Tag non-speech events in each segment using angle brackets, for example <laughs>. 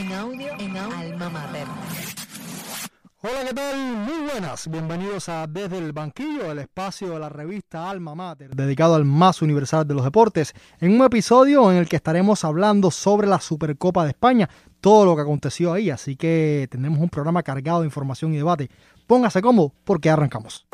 en audio en Alma Mater. Hola, ¿qué tal? Muy buenas. Bienvenidos a Desde el Banquillo, el espacio de la revista Alma Mater, dedicado al más universal de los deportes, en un episodio en el que estaremos hablando sobre la Supercopa de España, todo lo que aconteció ahí, así que tendremos un programa cargado de información y debate. Póngase cómodo porque arrancamos.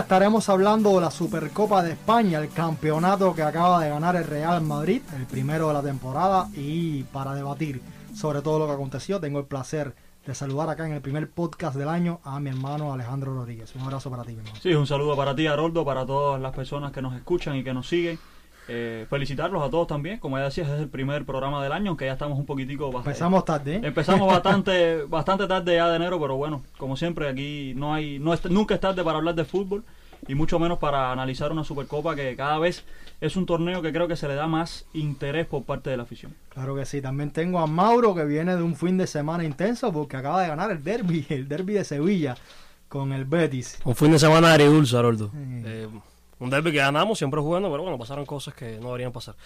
Estaremos hablando de la Supercopa de España, el campeonato que acaba de ganar el Real Madrid, el primero de la temporada, y para debatir sobre todo lo que aconteció, tengo el placer de saludar acá en el primer podcast del año a mi hermano Alejandro Rodríguez. Un abrazo para ti, mi hermano. Sí, un saludo para ti, Haroldo, para todas las personas que nos escuchan y que nos siguen. Eh, felicitarlos a todos también, como ya decías, es el primer programa del año, aunque ya estamos un poquitico... bast- Empezamos tarde, ¿eh? Empezamos <laughs> bastante bastante tarde ya de enero, pero bueno, como siempre aquí no hay no es, nunca es tarde para hablar de fútbol y mucho menos para analizar una Supercopa que cada vez es un torneo que creo que se le da más interés por parte de la afición. Claro que sí. También tengo a Mauro que viene de un fin de semana intenso porque acaba de ganar el derby, <laughs> el derby de Sevilla con el Betis. Un fin de semana agridulce, Haroldo. Sí. Eh, un derby que ganamos, siempre jugando, pero bueno, pasaron cosas que no deberían pasar.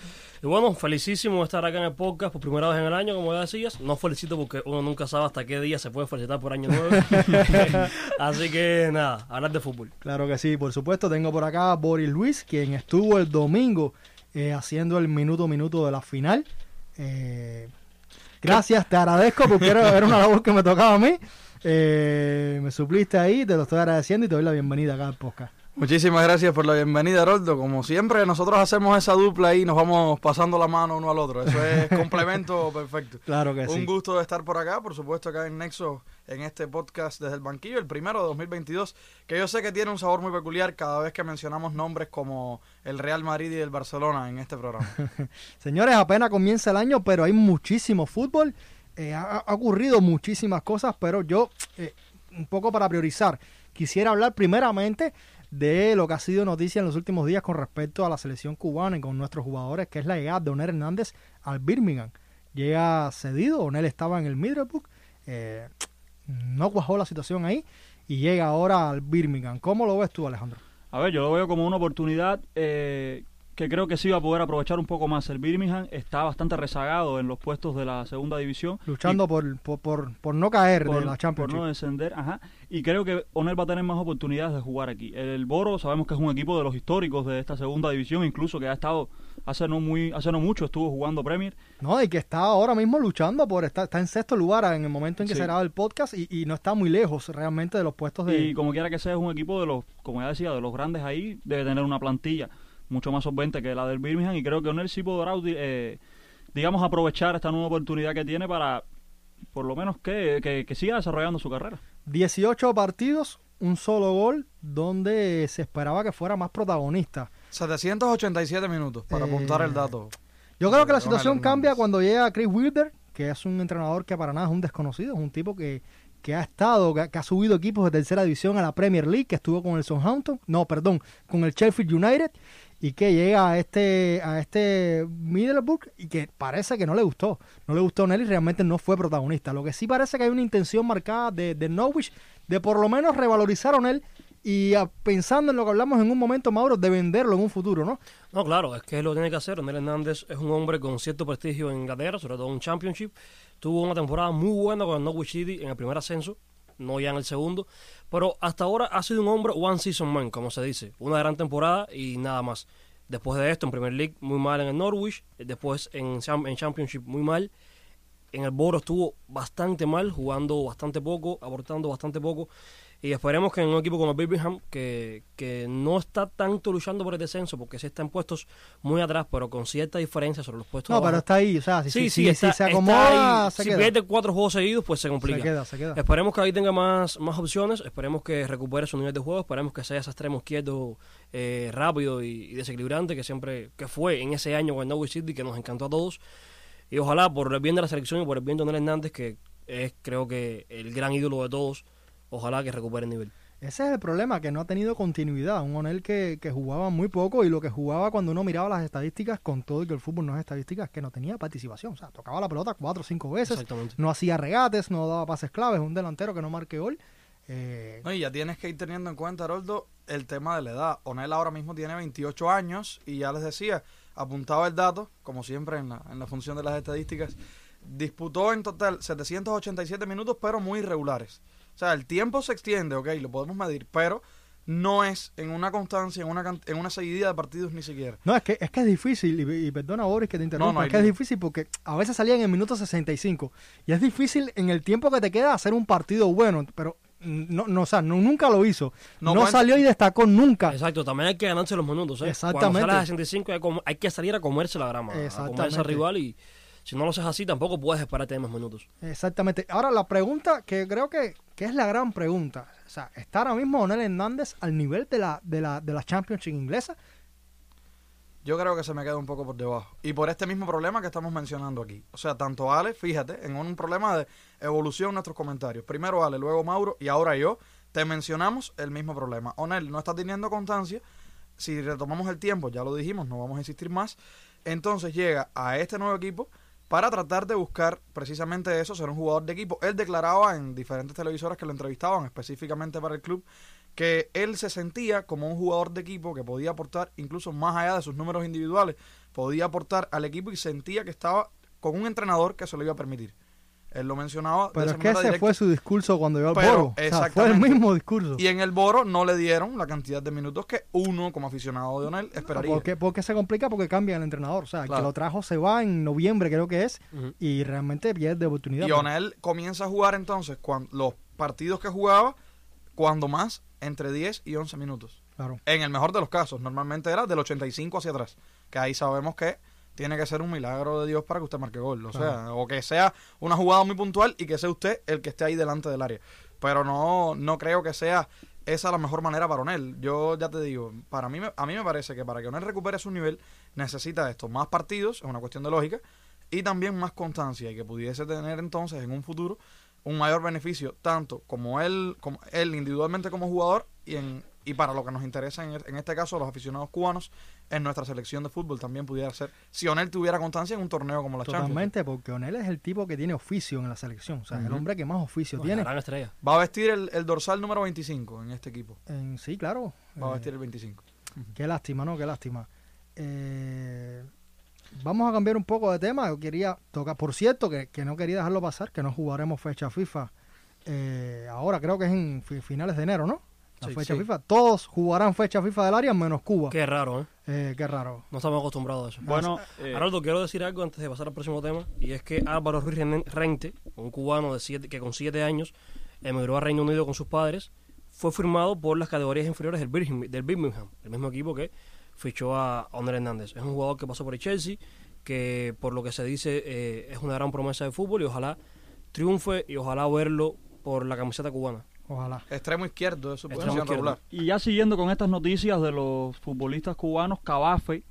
Y bueno, felicísimo de estar acá en el podcast por primera vez en el año, como ya decías. No felicito porque uno nunca sabe hasta qué día se puede felicitar por año nuevo. <laughs> Así que nada, hablar de fútbol. Claro que sí, por supuesto. Tengo por acá a Boris Luis, quien estuvo el domingo eh, haciendo el minuto a minuto de la final. Eh, gracias, te agradezco porque era, era una labor que me tocaba a mí. Eh, me supliste ahí, te lo estoy agradeciendo y te doy la bienvenida acá al podcast. Muchísimas gracias por la bienvenida, Roldo. Como siempre, nosotros hacemos esa dupla y nos vamos pasando la mano uno al otro. Eso es <laughs> complemento perfecto. Claro que sí. Un gusto de estar por acá, por supuesto, acá en Nexo, en este podcast desde el banquillo, el primero de 2022, que yo sé que tiene un sabor muy peculiar cada vez que mencionamos nombres como el Real Madrid y el Barcelona en este programa. <laughs> Señores, apenas comienza el año, pero hay muchísimo fútbol. Eh, ha, ha ocurrido muchísimas cosas, pero yo, eh, un poco para priorizar, quisiera hablar primeramente de lo que ha sido noticia en los últimos días con respecto a la selección cubana y con nuestros jugadores, que es la llegada de Onel Hernández al Birmingham. Llega cedido, Onel estaba en el Middlebrook, eh, no cuajó la situación ahí y llega ahora al Birmingham. ¿Cómo lo ves tú, Alejandro? A ver, yo lo veo como una oportunidad eh, que creo que sí va a poder aprovechar un poco más. El Birmingham está bastante rezagado en los puestos de la segunda división. Luchando por, por, por, por no caer por, de la por Championship. no descender, ajá. Y creo que Onel va a tener más oportunidades de jugar aquí. El Boro sabemos que es un equipo de los históricos de esta segunda división, incluso que ha estado hace no muy hace no mucho estuvo jugando Premier. No, y que está ahora mismo luchando por estar, está en sexto lugar en el momento en que Sí. se graba el podcast y, y no está muy lejos realmente de los puestos de... Y como quiera que sea, es un equipo de los, como ya decía, de los grandes ahí, debe tener una plantilla mucho más solvente que la del Birmingham y creo que Onel sí podrá, eh, digamos, aprovechar esta nueva oportunidad que tiene para, por lo menos, que, que, que siga desarrollando su carrera. 18 partidos, un solo gol, donde se esperaba que fuera más protagonista. 787 minutos, para Eh, apuntar el dato. Yo creo que la situación cambia cuando llega Chris Wilder, que es un entrenador que para nada es un desconocido, es un tipo que, que ha estado, que, ha- que ha subido equipos de tercera división a la Premier League, que estuvo con el Southampton, no, perdón, con el Sheffield United, y que llega a este, a este Middlesbrough y que parece que no le gustó. No le gustó a Nelly, realmente no fue protagonista. Lo que sí parece que hay una intención marcada de, de Norwich de por lo menos revalorizar a Onel y pensando en lo que hablamos en un momento, Mauro, de venderlo en un futuro, ¿no? No, claro, es que lo tiene que hacer. Onel Hernández es un hombre con cierto prestigio en Inglaterra, sobre todo en Championship. Tuvo una temporada muy buena con el Norwich City en el primer ascenso, no ya en el segundo. Pero hasta ahora ha sido un hombre one season man, como se dice. Una gran temporada y nada más. Después de esto, en Premier League, muy mal en el Norwich. Después en, en Championship, muy mal. En el Boro estuvo bastante mal, jugando bastante poco, aportando bastante poco. Y esperemos que en un equipo como el Birmingham, que, que no está tanto luchando por el descenso, porque sí está en puestos muy atrás, pero con cierta diferencia sobre los puestos No, pero está ahí, o sea, si, Sí, si- sí, si- está, si se acomoda, se si queda. pierde cuatro juegos seguidos, pues se complica. Se queda, se queda. Esperemos que ahí tenga más, más opciones, esperemos que recupere su nivel de juego, esperemos que sea ese extremo izquierdo eh, rápido y, y desequilibrante que siempre que fue en ese año con Norwich City que nos encantó a todos y ojalá por el bien de la selección y por el bien de Donel Hernández que es creo que el gran ídolo de todos, ojalá que recupere el nivel. Ese es el problema, que no ha tenido continuidad. Un Onel que, que jugaba muy poco y lo que jugaba cuando uno miraba las estadísticas, con todo y que el fútbol no es estadística, es que no tenía participación. O sea, tocaba la pelota cuatro o cinco veces, no hacía regates, no daba pases claves, un delantero que no marque gol. Eh, No, y ya tienes que ir teniendo en cuenta, Haroldo, el tema de la edad. Onel ahora mismo tiene 28 años y ya les decía, apuntaba el dato, como siempre en la, en la función de las estadísticas, disputó en total 787 minutos, pero muy irregulares. O sea, el tiempo se extiende, ok, lo podemos medir, pero no es en una constancia, en una, en una seguidilla de partidos ni siquiera. No, es que, es que es difícil, y, y perdona Boris que te interrumpa, no hay es que es difícil porque a veces salía en el minuto 65 y es difícil en el tiempo que te queda hacer un partido bueno, pero no, no o sea, no, nunca lo hizo. No No, salió y destacó nunca. Exacto, también hay que ganarse los minutos. ¿eh? Exactamente. Cuando sale a 65 hay, hay que salir a comerse la grama, a comerse al rival y si no lo haces así tampoco puedes esperar tener más minutos. Exactamente. Ahora, la pregunta que creo que, que es la gran pregunta. O sea, ¿está ahora mismo Onel Hernández al nivel de la, de la, de la Championship inglesa? Yo creo que se me queda un poco por debajo. Y por este mismo problema que estamos mencionando aquí. O sea, tanto Ale, fíjate, en un problema de evolución nuestros comentarios. Primero Ale, luego Mauro y ahora yo, te mencionamos el mismo problema. Onel no está teniendo constancia. Si retomamos el tiempo, ya lo dijimos, no vamos a insistir más. Entonces llega a este nuevo equipo para tratar de buscar precisamente eso, ser un jugador de equipo. Él declaraba en diferentes televisoras que lo entrevistaban específicamente para el club que él se sentía como un jugador de equipo que podía aportar incluso más allá de sus números individuales, podía aportar al equipo y sentía que estaba con un entrenador que se lo iba a permitir. Él lo mencionaba Pero es que ese directa. fue su discurso cuando llegó al Pero, Boro. O sea, fue el exactamente. mismo discurso. Y en el Boro no le dieron la cantidad de minutos que uno, como aficionado de Onel, esperaría. ¿Por qué, por qué se complica? Porque cambia el entrenador. O sea, el que lo trajo se va en noviembre, creo que es, y realmente pierde oportunidad. Y Onel comienza a jugar entonces cuando, los partidos que jugaba, cuando más, entre 10 y 11 minutos. Claro. En el mejor de los casos, normalmente era del 85 hacia atrás. Que ahí sabemos que tiene que ser un milagro de Dios para que usted marque gol. O sea, o que sea una jugada muy puntual y que sea usted el que esté ahí delante del área. Pero no, no creo que sea esa la mejor manera para Onel. Yo ya te digo, para mí, me- a mí me parece que para que Onel recupere su nivel, necesita esto, más partidos, es una cuestión de lógica, y también más constancia, y que pudiese tener entonces en un futuro un mayor beneficio, tanto como él, como él individualmente como jugador, y en y para lo que nos interesa en, en este caso los aficionados cubanos, en nuestra selección de fútbol también pudiera ser, si Onel tuviera constancia en un torneo como la Champions. Totalmente, porque Onel es el tipo que tiene oficio en la selección. O sea, el Ujú. hombre que más oficio tiene. gran estrella. Va a vestir el, el dorsal número 25 en este equipo. En- sí, claro. Va a Eh, vestir el 25. Qué lástima, ¿no? Qué lástima. Eh, vamos a cambiar un poco de tema. Yo quería tocar, por cierto, que, que no quería dejarlo pasar, que no jugaremos fecha FIFA. eh, ahora creo que es en fi- finales de enero, ¿no? La Sí, fecha sí. FIFA. Todos jugarán fecha FIFA del área menos Cuba. Qué raro, ¿eh? Eh, qué raro. No estamos acostumbrados a eso. Bueno, eh, quiero decir algo antes de pasar al próximo tema, y es que Álvaro Ruiz Ren- Rente, un cubano de siete, que con siete años emigró a Reino Unido con sus padres, fue firmado por las categorías inferiores del Birmingham, del Birmingham, el mismo equipo que fichó a Onder Hernández. Es un jugador que pasó por el Chelsea, que por lo que se dice eh, es una gran promesa de fútbol y ojalá triunfe y ojalá verlo por la camiseta cubana. Ojalá. Extremo izquierdo de su posición izquierdo. regular. y ya siguiendo con estas noticias de los futbolistas cubanos, Cabafe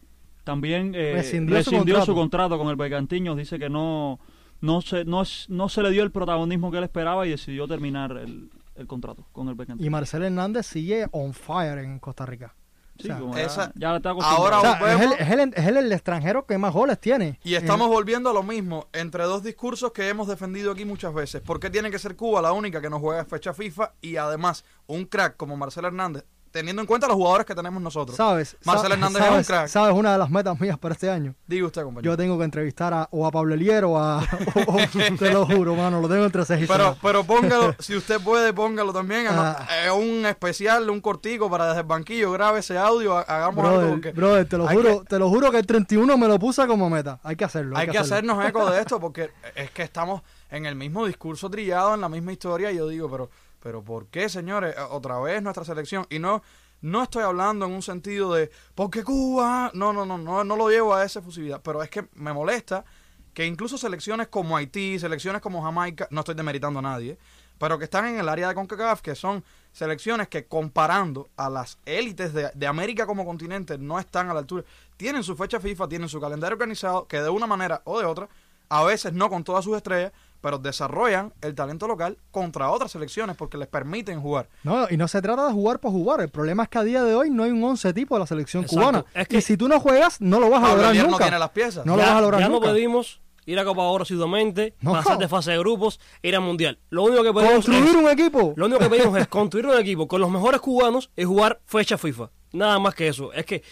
también eh, Rescindió rescindió, su contrato. su contrato con el Bergantiños. Dice que no, no, se, no, no se le dio el protagonismo que él esperaba y decidió terminar el, el contrato con el Bergantiños. Y Marcel Hernández sigue on fire en Costa Rica. Sí, o sea, como ya- esa- ya, está ahora acostumbrado. O sea, es, el, volvemos. es, el, es el- el extranjero que más goles tiene. Y estamos volviendo a lo mismo, entre dos discursos que hemos defendido aquí muchas veces. ¿Por qué tiene que ser Cuba la única que no juega fecha FIFA? Y además, un crack como Marcelo Hernández, teniendo en cuenta los jugadores que tenemos nosotros. ¿Sabes? Marcel Sa- Hernández es un sabes, crack. ¿Sabes una de las metas mías para este año? Diga usted, compañero. Yo tengo que entrevistar a, o a Pablo Elier o a... o- o- <laughs> te lo juro, mano, lo tengo entre seis y Pero, pero póngalo, <laughs> si usted puede, póngalo también. Ah. Eh, un especial, un cortico para desde el banquillo, grabe ese audio, ha- hagamos algo. Brother, porque brother, te lo juro, te lo juro que el 31 me lo puse como meta. Hay que hacerlo. hay que hacerlo. hacernos eco de <laughs> esto porque es que estamos en el mismo discurso trillado, en la misma historia. Y yo digo, pero, Pero ¿por qué, señores? Eh, Otra vez nuestra selección. Y no, no estoy hablando en un sentido de, porque Cuba? No, no, no, no, no lo llevo a esa efusividad. Pero es que me molesta que incluso selecciones como Haití, selecciones como Jamaica, no estoy demeritando a nadie, pero que están en el área de CONCACAF, que son selecciones que comparando a las élites de, de América como continente no están a la altura. Tienen su fecha FIFA, tienen su calendario organizado, que de una manera o de otra, a veces no con todas sus estrellas, pero desarrollan el talento local contra otras selecciones porque les permiten jugar. No, y no se trata de jugar por jugar. El problema es que a día de hoy no hay un once tipo de la selección Exacto. cubana. Es que- y si tú no juegas, no lo vas a Pablo lograr Elier no nunca. tiene las piezas. No lo ya, vas a lograr ya nunca. no pedimos ir a Copa Oro asiduamente, No. pasar de fase de grupos, ir al Mundial. Lo único que pedimos Construir es, un equipo. lo único que pedimos es construir un equipo con los mejores cubanos y jugar fecha FIFA. Nada más que eso. Es que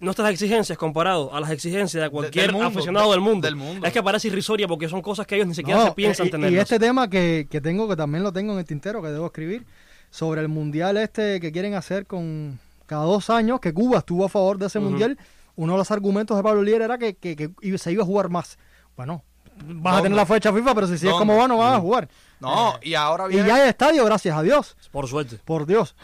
nuestras exigencias comparado a las exigencias de cualquier del mundo, aficionado de- del mundo, del mundo. es que parece irrisoria porque son cosas que ellos ni siquiera No, se piensan y- tener. Y este tema que, que tengo, que también lo tengo en el tintero, que debo escribir, sobre el mundial este que quieren hacer con cada dos años, que Cuba estuvo a favor de ese mundial. Uno de los argumentos de Pablo Lier era que, que- que se iba a jugar más. Bueno, vas a tener la fecha FIFA, pero si sigues como va, no vas a jugar. No, y ahora Y viene... ya hay estadio, gracias a Dios. Por suerte. Por Dios.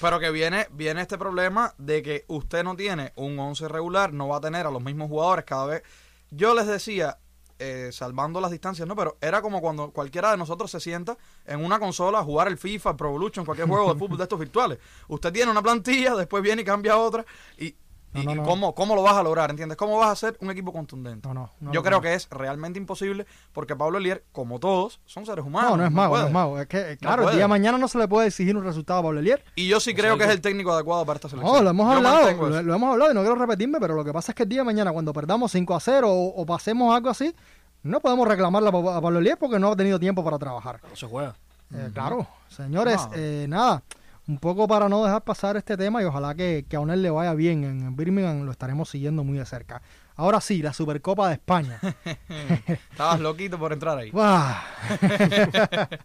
Pero que viene, viene este problema de que usted no tiene un 11 regular, no va a tener a los mismos jugadores cada vez. Yo les decía, eh, salvando las distancias, ¿no? Pero era como cuando cualquiera de nosotros se sienta en una consola a jugar el FIFA, Pro Evolution, cualquier juego de fútbol de estos virtuales. Usted tiene una plantilla, después viene y cambia otra. Y, No, y- no, y no. ¿cómo, ¿cómo lo vas a lograr? ¿Entiendes? ¿Cómo vas a hacer un equipo contundente? No, no, no Yo creo que es realmente imposible porque Pablo Elier, como todos, son seres humanos. No, no es mago, no es mago. Es que, eh, claro, el día de mañana no se le puede exigir un resultado a Pablo Lier. Y yo sí creo que es el técnico adecuado para esta selección. No, lo hemos Yo hablado, lo, hemos hablado y no quiero repetirme, pero lo que pasa es que el día de mañana, cuando perdamos 5 a 0 o, o pasemos algo así, no podemos reclamarle a, Pa- a Pablo Elier porque no ha tenido tiempo para trabajar. No se juega. Eh, claro, señores, No. eh, nada, un poco para no dejar pasar este tema y ojalá que, que a Onel le vaya bien en Birmingham, lo estaremos siguiendo muy de cerca. Ahora sí, la Supercopa de España. <laughs> Estabas loquito por entrar ahí. <laughs> <laughs>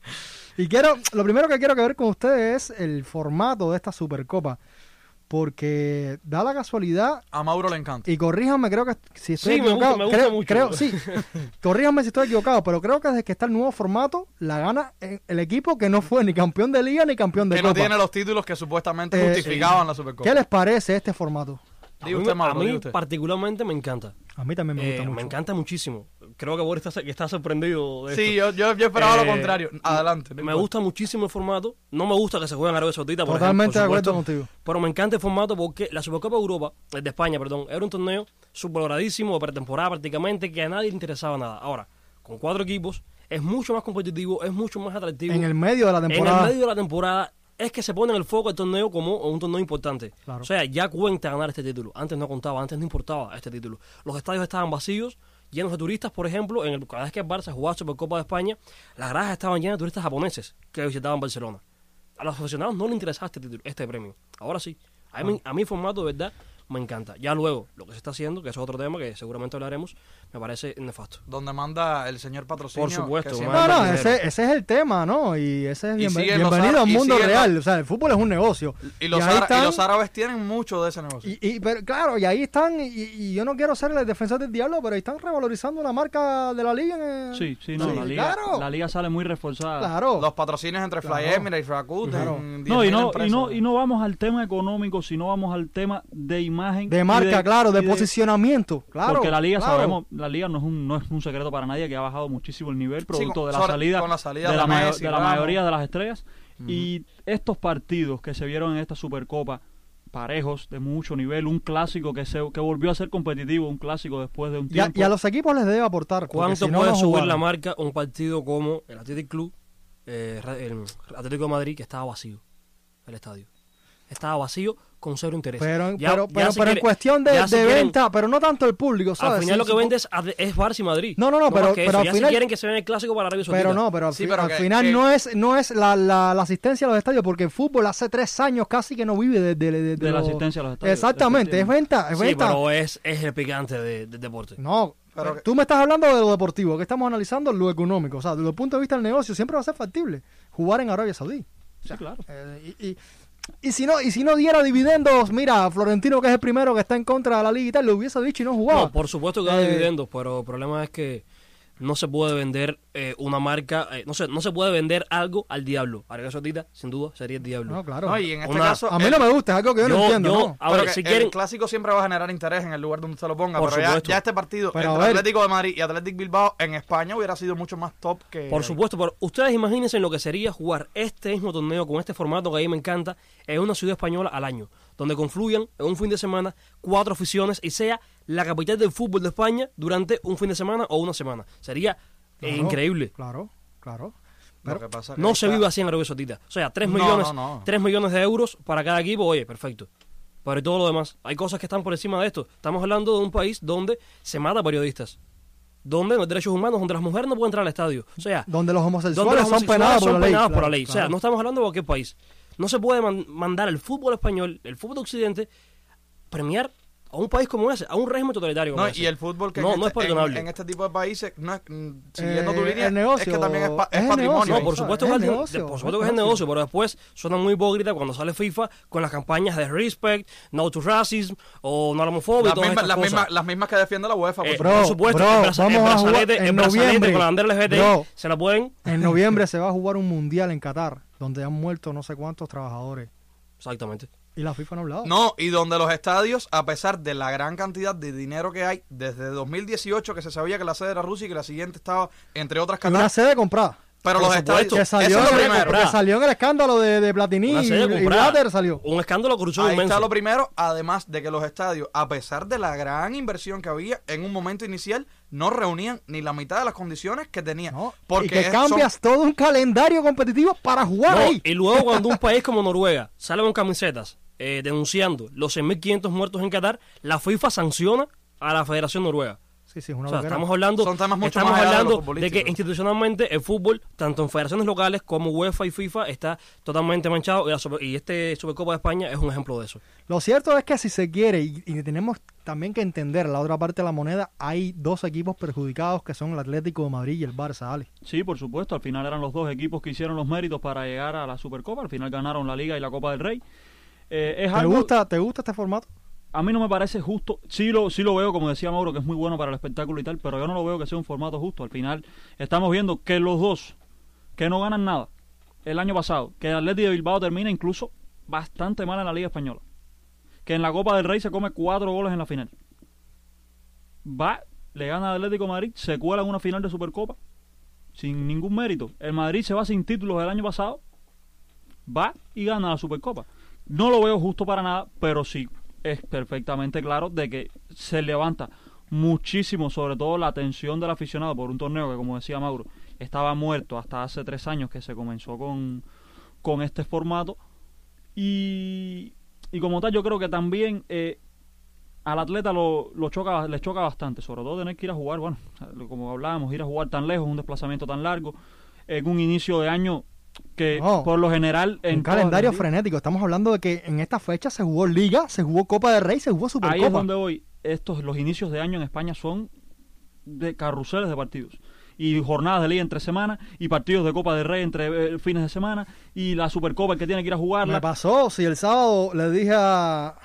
Y quiero, lo primero que quiero que ver con ustedes es el formato de esta Supercopa. Porque da la casualidad, A Mauro le encanta. y corríjanme, creo que si estoy Sí, me equivocado. gusta- me gusta creo, mucho. creo- sí, <laughs> corríjanme si estoy equivocado, pero creo que desde que está el nuevo formato, la gana eh, el equipo que no fue ni campeón de liga ni campeón de que no copa. tiene los títulos que supuestamente Eh, justificaban la Supercopa. ¿Qué les parece este formato? A mí, usted, a Mauro, mí diga usted. particularmente me encanta. A mí también me gusta Eh, mucho. me encanta muchísimo. Creo que Boris está, que está sorprendido de Sí, esto. yo, yo, yo esperaba Eh, lo contrario. Adelante. no Me importa. gusta muchísimo el formato. No me gusta que se juegue en Arabia Saudita, por Totalmente de ejemplo, por acuerdo supuesto. contigo. Pero me encanta el formato porque la Supercopa de Europa, eh, de España, perdón, era un torneo subvaloradísimo, de pretemporada prácticamente, que a nadie le interesaba nada. Ahora, con cuatro equipos, es mucho más competitivo, es mucho más atractivo. En el medio de la En temporada. el medio de la temporada es que se pone en el foco el torneo como un torneo importante. Claro. O sea, ya cuenta ganar este título. Antes no contaba, antes no importaba este título. Los estadios estaban vacíos, llenos de turistas, por ejemplo. En el, cada vez que el Barça jugaba Supercopa de España, las gradas estaban llenas de turistas japoneses que visitaban Barcelona. A los aficionados no les interesaba este título, este premio. Ahora sí. A mí, a mí el formato, de verdad, me encanta. Ya luego, lo que se está haciendo, que eso es otro tema que seguramente hablaremos, me parece nefasto. Donde manda el señor patrocinio. Por supuesto, que no No, ese, ese es el tema, ¿no? Y ese es Y bienvenido ar- a un y mundo real. O sea, el fútbol es un negocio. Y los, y están- los árabes tienen mucho de ese negocio. Y, y- pero, claro, y ahí están, y, y yo no quiero ser el defensor del diablo, pero ahí están revalorizando la marca de la liga. En, Sí, sí, no, Sí, la, liga, claro. la liga sale muy reforzada. Claro. Los patrocinios entre Fly Claro. Emirates, Rakuten, Claro. 10.000 No, y no, y no, y no vamos al tema económico, sino vamos al tema de imagen. de y marca, claro, de, y posicionamiento. Claro. porque la liga claro. sabemos, la liga no es un no es un secreto para nadie que ha bajado muchísimo el nivel producto con- de la sobre- salida con la salida de la, de mayo- Messi, de la mayoría de las estrellas y estos partidos que se vieron en esta Supercopa parejos de mucho nivel, un clásico que se que volvió a ser competitivo, un clásico después de un Y a, tiempo. y a los equipos les debe aportar. ¿Cuánto si puede no subir la marca un partido como el Athletic Club, eh, el Atlético de Madrid, que estaba vacío, el estadio? Estaba vacío con cero interés. Pero, Ya- pero, ya pero, pero en cuestión de, quieren- venta, pero no tanto el público, ¿sabes? Al final Sí, lo que sí, vende es, es Barça y Madrid. No, no, no, pero- que pero al ya final- si quieren que se vea el clásico para Arabia Saudita. Pero no, pero al, Sí, fi- pero al que- final que- no es no es la, la, la asistencia a los estadios, porque el fútbol hace tres años casi que no vive de, de, de- de De la los- asistencia a los estadios, Exactamente, es venta, es Sí, venta. pero es, es el picante de- del deporte. No, Pero tú me estás hablando de lo deportivo, que estamos analizando lo económico. O sea, desde el punto de vista del negocio, siempre va a ser factible jugar en Arabia Saudí. Sí, claro. Eh, y, y- y si no y si no diera dividendos, mira, Florentino, que es el primero que está en contra de la liga y tal, lo hubiese dicho y no jugaba. No, por supuesto que da Eh, dividendos, pero el problema es que no se puede vender eh, una marca, eh, no sé, no se puede vender algo al diablo. Arabia Saudita, sin duda, sería el diablo. No, claro. No, y en este Una- caso. a mí el- no me gusta, es algo que yo, no entiendo. yo- ¿no? a pero ver, que si el clásico siempre va a generar interés en el lugar donde usted lo ponga. Por pero ya, supuesto. ya este partido Pero entre. Atlético de Madrid y Atlético Bilbao en España hubiera sido mucho más top que. Por supuesto, pero ustedes imagínense lo que sería jugar este mismo torneo con este formato que a mí me encanta en una ciudad española al año, donde confluyan en un fin de semana cuatro aficiones y sea la capital del fútbol de España durante un fin de semana o una semana. Sería eh, Claro, increíble. Claro, claro. Pero, que pasa que No se está- vive así en Arabia Saudita. O sea, 3 No, millones, no, no. 3 millones de euros para cada equipo, oye, perfecto. Pero y todo lo demás, hay cosas que están por encima de esto. Estamos hablando de un país donde se mata periodistas. Donde los derechos humanos, donde las mujeres no pueden entrar al estadio. O sea, donde los homosexuales donde los son penados por la ley. penados por claro, la ley. O sea, claro. no estamos hablando de cualquier país. No se puede man- mandar el fútbol español, el fútbol de occidente, premiar a un país como ese, a un régimen totalitario como No, ese. y el fútbol que No, en, no este- es perdonable. en, en este tipo de países, no es, mm, siguiendo tu Eh, línea, el negocio, es que también es, pa- es patrimonio. No, por supuesto, Es que el es, el- negocio, por es supuesto que es el negocio. pero después suena muy hipócrita cuando sale FIFA con las campañas de respect, no to racism o no a la homofobia Las mismas, las, mismas, las mismas que defiende la UEFA. por Eh, supuesto. por supuesto, bro, el, braza- el vamos a jugar en noviembre. con la bandera Bro. se la pueden. En noviembre <laughs> se va a jugar un mundial en Qatar, donde han muerto no sé cuántos trabajadores. Exactamente. Y la FIFA no ha hablado. No, y donde los estadios, a pesar de la gran cantidad de dinero que hay, desde 2018 que se sabía que la sede era Rusia y que la siguiente estaba, entre otras, Y una Qatar. sede comprada. Pero por los estadios, Que eso salió, es lo en el- primero. comprada. que salió en el escándalo de, de Platini Una y, sede y comprada. Blatter salió. Un escándalo cruzó Ahí inmenso. está lo primero, además de que los estadios, a pesar de la gran inversión que había en un momento inicial, no reunían ni la mitad de las condiciones que tenían. ¿no? Porque y que es- cambias son- todo un calendario competitivo para jugar No, ahí. y luego cuando un <laughs> país como Noruega sale con camisetas eh, denunciando los 6.500 muertos en Qatar, la FIFA sanciona a la Federación Noruega. Sí, sí, es una O sea, estamos hablando, Son temas mucho estamos más de hablando de, que institucionalmente el fútbol, tanto en federaciones locales como UEFA y FIFA, está totalmente manchado y, la Super- y este Supercopa de España es un ejemplo de eso. Lo cierto es que si se quiere, y, y tenemos también que entender la otra parte de la moneda, hay dos equipos perjudicados que son el Atlético de Madrid y el Barça, Ale. Sí, por supuesto. Al final eran los dos equipos que hicieron los méritos para llegar a la Supercopa. Al final ganaron la Liga y la Copa del Rey. Eh, es ¿Te algo- gusta, ¿Te gusta este formato? A mí no me parece justo. Sí lo, sí lo veo, como decía Mauro, que es muy bueno para el espectáculo y tal, pero yo no lo veo que sea un formato justo. Al final estamos viendo que los dos, que no ganan nada el año pasado, que el Atlético de Bilbao termina incluso bastante mal en la Liga Española, que en la Copa del Rey se come cuatro goles en la final. Va, le gana al Atlético Madrid, se cuela en una final de Supercopa, sin ningún mérito. El Madrid se va sin títulos el año pasado, va y gana la Supercopa. No lo veo justo para nada, pero sí es perfectamente claro de que se levanta muchísimo, sobre todo la atención del aficionado por un torneo que, como decía Mauro, estaba muerto hasta hace tres años que se comenzó con, con este formato. Y, y como tal, yo creo que también eh, al atleta lo, lo choca, le choca bastante, sobre todo tener que ir a jugar, bueno, como hablábamos, ir a jugar tan lejos, un desplazamiento tan largo, en un inicio de año que por lo general en un calendario frenético. Estamos hablando de que en esta fecha se jugó Liga, se jugó Copa de Rey, se jugó Supercopa. Ahí es donde voy. Estos, los inicios de año en España son de carruseles de partidos. Y jornadas de liga entre semanas, y partidos de Copa de Rey entre eh, fines de semana, y la Supercopa el que tiene que ir a Me jugarla. pasó, si el sábado le dije a,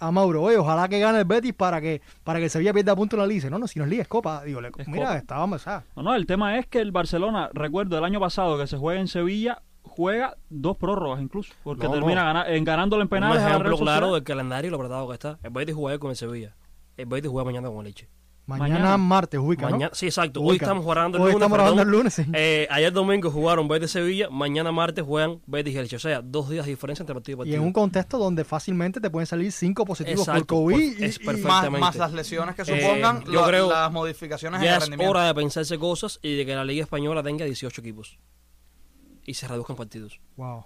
a, Mauro, oye, ojalá que gane el Betis para que para que el Sevilla pierda punto en la liga. No, no, si no es liga, es copa. Digo, le- Es mira, Copa. estábamos, No, no, el tema es que el Barcelona, recuerdo el año pasado que se juega en Sevilla, juega dos prórrogas incluso, porque No, termina no. gana- en ganándolo en Un penales. a la ejemplo claro del calendario y lo apretado que está. El Betis juega con el Sevilla. El Betis juega mañana con el Leche. Mañana, Mañana. martes, ubica, ¿no? Sí, exacto. Hoy estamos jugando el Hoy lunes. estamos grabando el lunes, sí. Eh, ayer domingo jugaron Betis Sevilla, mañana martes juegan Betis y Elche. O sea, dos días de diferencia entre partido y Y partido. en un contexto donde fácilmente te pueden salir cinco positivos Exacto, por COVID. pues, y- es y- más, Perfectamente. más las lesiones que Eh, supongan yo la- creo las modificaciones en ya el es rendimiento. hora de pensarse cosas y de que la Liga Española tenga 18 equipos. Y se reduzcan partidos. Wow.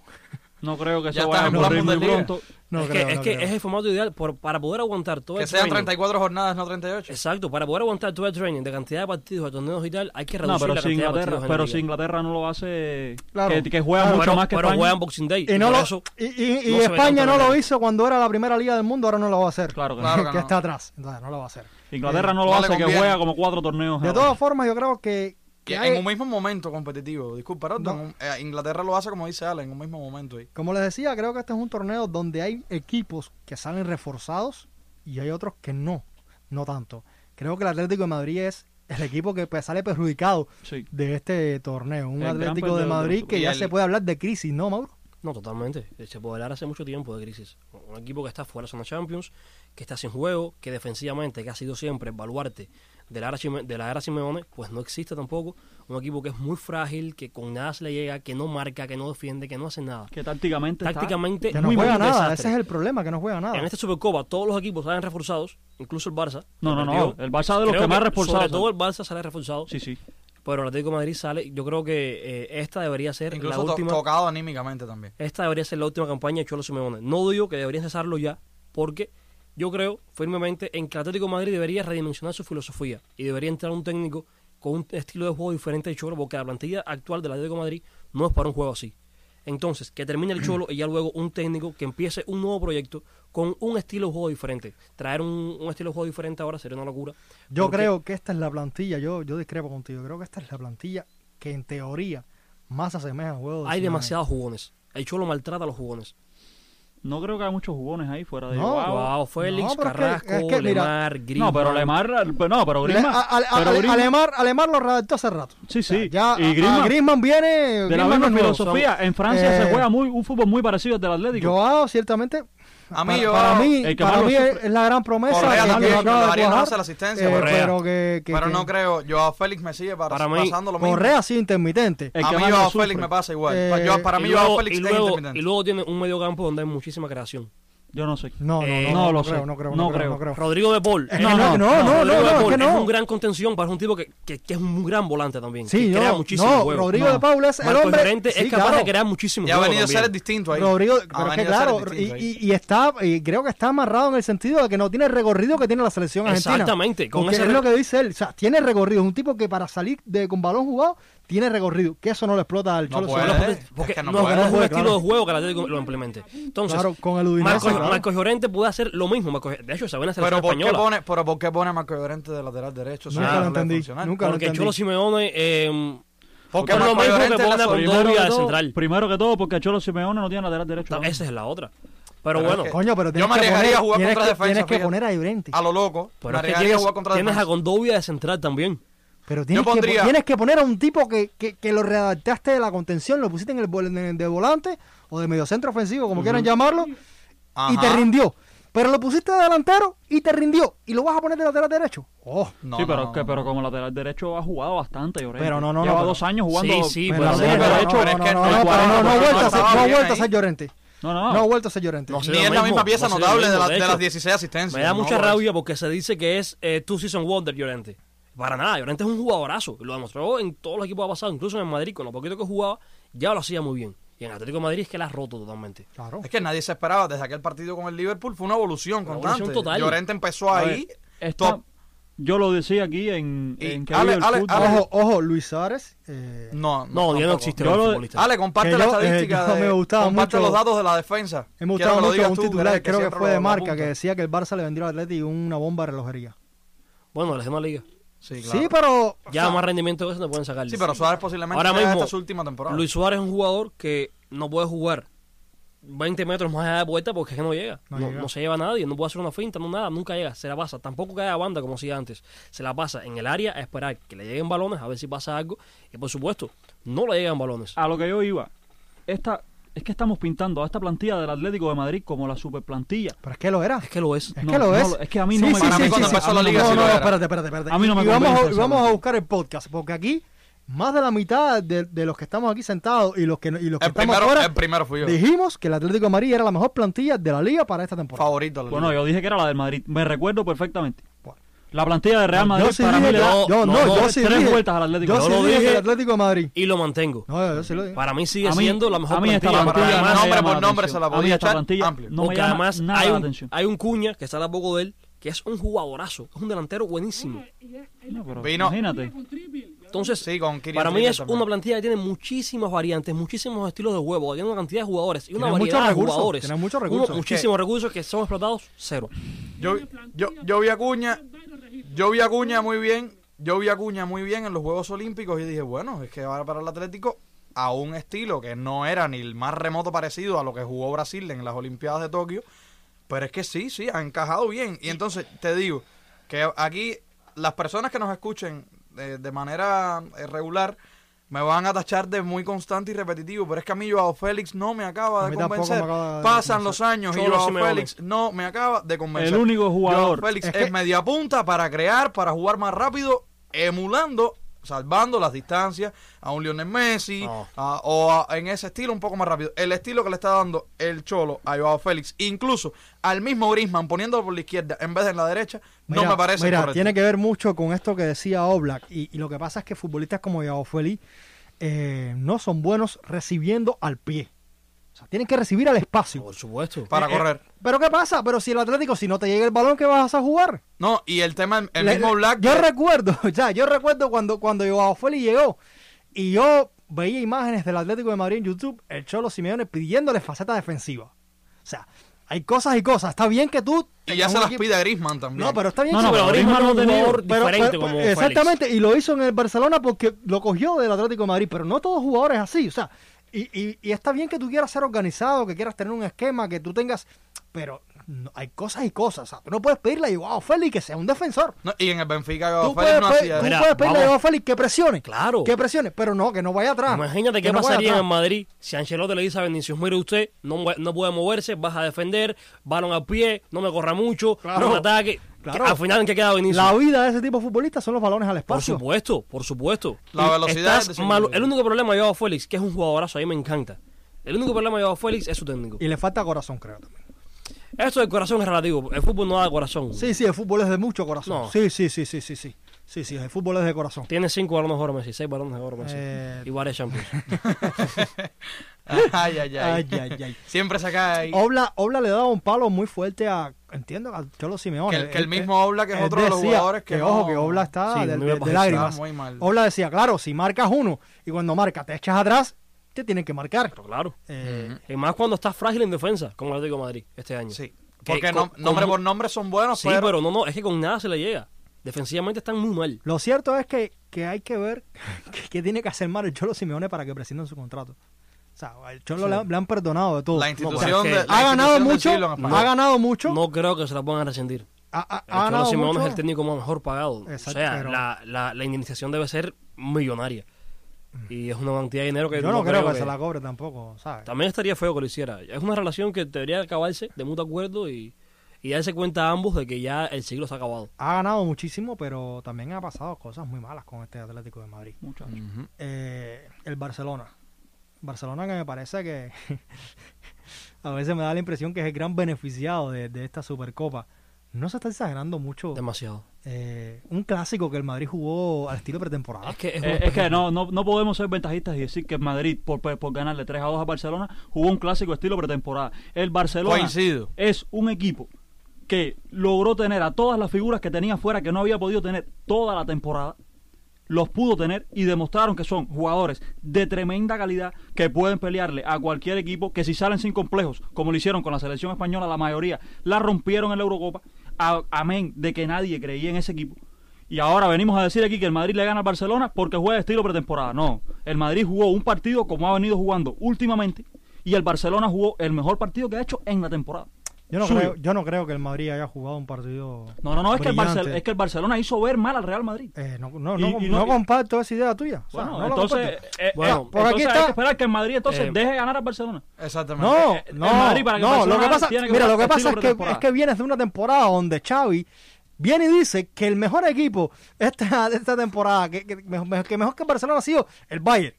No creo que Ya eso vaya a ocurrir muy pronto. No es creo, que, es, no que creo. es el formato ideal por- para poder aguantar todo que el sean training. 34 jornadas, no 38. Exacto, para poder aguantar todo el training de cantidad de partidos, de torneos y tal, hay que reducir No, pero la si cantidad de Inglaterra, la pero si Inglaterra no lo hace, Claro. que, que juega Claro, mucho pero, más que pero España. juegan Boxing Day. Y, no lo, eso, y, y- y España no lo hizo cuando era la primera liga del mundo, ahora no lo va a hacer. Claro que Claro <laughs> no. que que está atrás. Entonces, no lo va a hacer. Inglaterra Eh, no lo hace, que juega como cuatro torneos. De todas formas, yo creo que, Que que hay- en un mismo momento competitivo, disculpa, Roto, No. eh, Inglaterra lo hace como dice Alan, en un mismo momento. ahí. como les decía, creo que este es un torneo donde hay equipos que salen reforzados y hay otros que no, no tanto. Creo que el Atlético de Madrid es el equipo que pues, sale perjudicado Sí. de este torneo. Un El Atlético de Madrid que ya el- se puede hablar de crisis, ¿no, Mauro? No, totalmente. Se puede hablar hace mucho tiempo de crisis. Un equipo que está fuera de zona Champions, que está sin juego, que defensivamente, que ha sido siempre el baluarte de la era, de la era Simeone, pues no existe tampoco. Un equipo que es muy frágil, que con nada se le llega, que no marca, que no defiende, que no hace nada. Que tácticamente está- Tácticamente, Que no muy, juega muy nada, desastre. ese es el problema, que no juega nada. En esta Supercopa todos los equipos salen reforzados, incluso el Barça. No, no, no. El Barça de los Creo que más Sobre reforzados. todo el Barça sale reforzado, Sí, sí. pero el Atlético de Madrid sale. Yo creo que eh, esta debería ser Incluso la to- última. tocado anímicamente también. esta debería ser la última campaña de Cholo Simeone. No digo que deberían cesarlo ya, porque yo creo firmemente en que el Atlético de Madrid debería redimensionar su filosofía y debería entrar un técnico con un estilo de juego diferente de Cholo, porque la plantilla actual del Atlético de Madrid no es para un juego así. Entonces, que termine el Cholo y ya luego un técnico que empiece un nuevo proyecto con un estilo de juego diferente. Traer un, un estilo de juego diferente ahora sería una locura. Yo porque- creo que esta es la plantilla, yo, yo discrepo contigo, creo que esta es la plantilla que en teoría más asemeja al juego de Hay demasiados jugones. El Cholo maltrata a los jugones. No creo que haya muchos jugones ahí fuera de No. Wow, Félix, no, pero es que- Carrasco, es que, mira, Lemar, Griezmann. No, pero Lemar, no, pero Griezmann, a- a- a- pero lo redactó hace rato. sí, O sea, sí, ya y Griezmann, Griezmann viene. de la Griezmann misma es nuevo. filosofía, en Francia Eh, se juega muy un fútbol muy parecido al del Atlético. Joao, ciertamente. A mí, para, Joao, para mí, el que para mí es, es la gran promesa. Correa que- que también, de Darío no hace la asistencia, eh, pero que, que- Pero que- no creo. Joao Félix me sigue para, Para mí, pasando lo mismo. Correa sí intermitente. El a que mí Joao. Félix me pasa igual. Eh, Yo- para y mí luego, Joao Félix y es luego, intermitente. y luego tiene un medio campo donde hay muchísima creación. Yo no sé. No, no, Eh, no, no lo creo, sé. no creo, No no creo, creo. creo. Rodrigo de Paul. Es no, no, no, Rodrigo no, no, es Paul que es no. un gran contención, es un tipo que, que, que es un gran volante también. Sí, que crea no, muchísimo no, juego. Rodrigo No. de Paula es el hombre. Llorente sí, es capaz claro. de crear muchísimo Ya ha venido a también. ser distinto ahí. Rodrigo, pero es que a claro, y, y- y está, y creo que está amarrado en el sentido de que no tiene el recorrido que tiene la selección argentina. Exactamente, con ese es lo que dice él, o sea, tiene recorrido, es un tipo que para salir de con balón jugado tiene recorrido, que eso no le explota al No Cholo puede. Simeone. Es que no no, puede. no es un Puede, estilo claro. de juego que el Atlético lo implemente. Entonces, Claro, con el Udinese, Marcos, claro. Marcos Llorente puede hacer lo mismo. Marcos- de hecho, se Pero ¿por, qué española. pone, pero ¿por qué pone a Marco Llorente de lateral derecho? Nunca no lo entendí, lo Porque entendí. Cholo Simeone eh, Porque Por lo mismo que pone a Primero que, de todo, central. primero que todo, porque Cholo Simeone no tiene lateral derecho. ¿no? esa es la otra. Pero, Pero bueno, es que- Coño, pero Yo tienes me que arriesgaría poner, a jugar contra defensa, Tienes que poner a Llorente. A lo loco. pero me es que arriesgaría a tienes, jugar contra tienes a. Condovia de central también. Pero tienes, Yo pondría- que, tienes que poner a un tipo que, que, que lo redactaste de la contención, lo pusiste en el el de volante o de mediocentro ofensivo, como quieran llamarlo, y Ajá. te rindió. Pero lo pusiste de delantero y te rindió. ¿Y lo vas a poner de lateral derecho? Oh, No, sí, no, pero, no, que, no. pero como lateral derecho ha jugado bastante, Llorente. Pero no, no, no, Lleva pero- dos años jugando. Sí, sí, pero pero sí, sí, pero no, es no, que no, no no, es no, no, ha no vuelto a ser- no ahí. ser Llorente. No, no, No ha vuelto a ser Llorente. No. Ni es la misma pieza no notable de, de de las 16 asistencias. Me da no, mucha rabia porque se dice que es eh, two season wonder Llorente. Para nada, Llorente es un jugadorazo. Lo demostró en todos los equipos que ha pasado, incluso en el Madrid, con lo poquito que jugaba, ya lo hacía muy bien. Y en Atlético de Madrid es que la ha roto totalmente. Claro. Es que nadie se esperaba desde aquel partido con el Liverpool. Fue una evolución Una constante. evolución total. Llorente empezó A ahí. ver, esta- top. yo lo decía aquí en, Y en que Ale- el Ale- Ojo, ojo, Luis Suárez. eh, No, No, ya no existe Yo lo-. Ale, comparte la yo, eh, estadística. yo de- me gustaba comparte mucho- los datos de la defensa. me gustaba lo mucho un tú, titular, creo que fue de marca, que decía que el Barça le vendría al Atleti una bomba de relojería. Bueno, les demás liga. Sí, claro. Sí, pero... Ya O sea, más rendimiento de eso no pueden sacar. Sí, pero Suárez posiblemente Ahora mismo, esta su última temporada. Luis Suárez es un jugador que no puede jugar 20 metros más allá de puerta porque es que no llega. No No, llega. no se lleva a nadie, no puede hacer una finta, no nada, nunca llega. Se la pasa. Tampoco cae a banda como hacía antes. Se la pasa en el área a esperar que le lleguen balones, a ver si pasa algo. Y por supuesto, no le llegan balones. A lo que yo iba. Esta, es que estamos pintando a esta plantilla del Atlético de Madrid como la super plantilla. Pero es que lo era. Es que lo es. Es No, que lo no, es. es que a mí no me- Para mí cuando empezó la liga no, sí no, lo era. espérate, espérate, espérate. A mí no me y vamos, a, y vamos a buscar el podcast, porque aquí más de la mitad de, de los que estamos aquí sentados y los que, no- y los que el, estamos primero, fuera, el primero fui yo. dijimos que el Atlético de Madrid era la mejor plantilla de la liga para esta temporada. Favorito. la Bueno, liga. yo dije que era la del Madrid. Me recuerdo perfectamente. La plantilla de Real No, Madrid yo sí para dije mí le da yo, no, no, yo tres dije, vueltas al Atlético. Yo Yo sí lo dije dije. el Atlético de Madrid. Y lo mantengo. No, yo sí lo dije. Para mí sigue A mí- siendo la mejor a mí esta plantilla. plantilla Para- no me nombre por nombre se la A podía esta echar plantilla amplio. no me porque llama además nada hay un, atención. hay un cuña que está tampoco de él, que es un jugadorazo, es un delantero buenísimo. No, pero Vino- Imagínate. Entonces, Sí, con para mí es también. una plantilla que tiene muchísimas variantes, muchísimos estilos de juego, tiene una cantidad de jugadores y una Tiene variedad de recursos, jugadores. tiene muchos Uno- recursos. muchísimos recursos que son explotados, cero. Yo, yo, yo vi a Cuña, yo vi a Cuña muy bien, yo vi a Cuña muy bien en los Juegos Olímpicos y dije, bueno, es que va para el Atlético a un estilo que no era ni el más remoto parecido a lo que jugó Brasil en las Olimpiadas de Tokio, pero es que sí, sí, ha encajado bien. Y entonces te digo que aquí las personas que nos escuchen eh, de manera eh, regular, me van a tachar de muy constante y repetitivo, pero es que a mí Joao Félix no me acaba de convencer. me acaba de Pasan convencer. los años y Joao Simeone. Félix no me acaba de convencer. El único jugador. Joao Félix Es es, que- media punta para crear, para jugar más rápido, emulando, salvando las distancias a un Lionel Messi No. a- o a- en ese estilo un poco más rápido. El estilo que le está dando el Cholo a Joao Félix, incluso al mismo Griezmann poniéndolo por la izquierda en vez de en la derecha, no me parece Mira, correcto. tiene que ver mucho con esto que decía Oblak. Y, y lo que pasa es que futbolistas como Joao Félix eh, no son buenos recibiendo al pie. O sea, tienen que recibir al espacio. Por supuesto. para Eh, eh, correr. Pero ¿qué pasa? Pero si el Atlético, si no te llega el balón, ¿qué vas a jugar? No, y el tema, el Le- mismo Black. Yo recuerdo, <laughs> ya, yo recuerdo cuando, cuando Joao Félix llegó y yo veía imágenes del Atlético de Madrid en YouTube, el Cholo Simeone pidiéndole faceta defensiva. O sea, hay cosas y cosas. Está bien que tú... y ya se las equipo- pide a Griezmann también. No, pero está bien No, no, pero un no jugador pero- diferente pero- como Félix. exactamente, y lo hizo en el Barcelona porque lo cogió del Atlético de Madrid, pero no todos jugadores así, o sea, y, y, y está bien que tú quieras ser organizado, que quieras tener un esquema, que tú tengas, pero no- hay cosas y cosas, o sea, tú no puedes pedirle a Joao Félix que sea un defensor. No, y en el Benfica, Joao Tú Félix puedes, no hacía tú. Mira, puedes pedirle a. Joao Félix que presione, Claro. que presione, pero no, que no vaya atrás. Imagínate que qué no pasaría atrás. en Madrid si Ancelotti le dice a Vinicius, mire usted, no, no puede moverse, vas a defender, balón al pie, no me corra mucho, Claro. no me ataque. Claro. Que Al final, ¿en qué queda Vinicius? La vida de ese tipo de futbolistas son los balones al Por espacio. supuesto, por supuesto. La velocidad estás malo. El único problema de Joao Félix, que es un jugadorazo, a mí me encanta. El único problema de Joao Félix es su técnico. Y le falta corazón, creo también. Esto del corazón es relativo. El fútbol no da corazón. Sí, sí, el fútbol es de mucho corazón. No. Sí, sí, sí, sí, sí, sí. Sí, sí, el fútbol es de corazón. Tiene cinco balones de oro Messi, seis balones de oro Messi. Eh, Y varias Champions. <laughs> Ay, ay, ay. Ay, ay, ay. Siempre se cae ahí. Obla, Obla le daba un palo muy fuerte a, entiendo, al Cholo Simeone. Que el- que el Él- mismo Obla, que es otro de los decía jugadores que ojo, no- que Obla está Sí, de, un de- nivel de bajísimo. lágrimas. Está muy mal. Obla decía, claro, si marcas uno y cuando marca te echas atrás, te tienen que marcar. Pero claro. Eh, Y más cuando estás frágil en defensa, como el Atlético de Madrid este año. Sí. Que Porque con- no- nombre con- por nombre son buenos, Sí, pero, pero no, no, es que con nada se le llega. Defensivamente están muy mal. Lo cierto es que, que hay que ver <laughs> qué que tiene que hacer mal el Cholo Simeone para que prescindan su contrato. O sea, al Cholo le, han- le han perdonado de todo. la No, institución de, la ha ganado mucho, España. ha ganado mucho, No creo que se la puedan rescindir. ha, ha- El Cholo Simeone mucho. es el técnico más mejor pagado. Exacto, o sea, pero- la, la, la indemnización debe ser millonaria. Y es una cantidad de dinero que Yo no, creo que, se la cobre tampoco, ¿sabes? También estaría feo que lo hiciera. Es una relación que debería acabarse de mutuo acuerdo y, y darse cuenta a ambos de que ya el siglo se ha acabado. Ha ganado muchísimo, pero también ha pasado cosas muy malas con este Atlético de Madrid. Muchachos. Ujú. Eh, el Barcelona. Barcelona que me parece que <laughs> a veces me da la impresión que es el gran beneficiado de, de esta Supercopa. No se está exagerando mucho Demasiado. eh, un clásico que el Madrid jugó al estilo pretemporada. Es que es, Eh, es que no, no, no podemos ser ventajistas y decir que el Madrid, por, por, por ganarle 3 a 2 a Barcelona, jugó un clásico estilo pretemporada. El Barcelona Coincido. es un equipo que logró tener a todas las figuras que tenía fuera que no había podido tener toda la temporada. Los pudo tener y demostraron que son jugadores de tremenda calidad que pueden pelearle a cualquier equipo que si salen sin complejos, como lo hicieron con la selección española, la mayoría la rompieron en la Eurocopa. Amén de que nadie creía en ese equipo. Y ahora venimos a decir aquí que el Madrid le gana al Barcelona porque juega estilo pretemporada. No, el Madrid jugó un partido como ha venido jugando últimamente y el Barcelona jugó el mejor partido que ha hecho en la temporada. Yo no, Suyo. creo, yo no creo que el Madrid haya jugado un partido. No, no, no, es que, el brillante. Barcel- es que el Barcelona hizo ver mal al Real Madrid. Eh, no, no, Y- no, y no no- comparto esa idea tuya. O sea, Bueno, no entonces, eh, Bueno, eh, por aquí está- hay que esperar que el Madrid entonces Eh, deje ganar al Barcelona. Exactamente. No, eh, el no, Madrid para que no, Barcelona lo que pasa, que mira, lo que pasa es que, es que vienes de una temporada donde Xavi viene y dice que el mejor equipo <laughs> esta, de esta temporada, que, que, mejor, que mejor que el Barcelona ha sido el Bayern.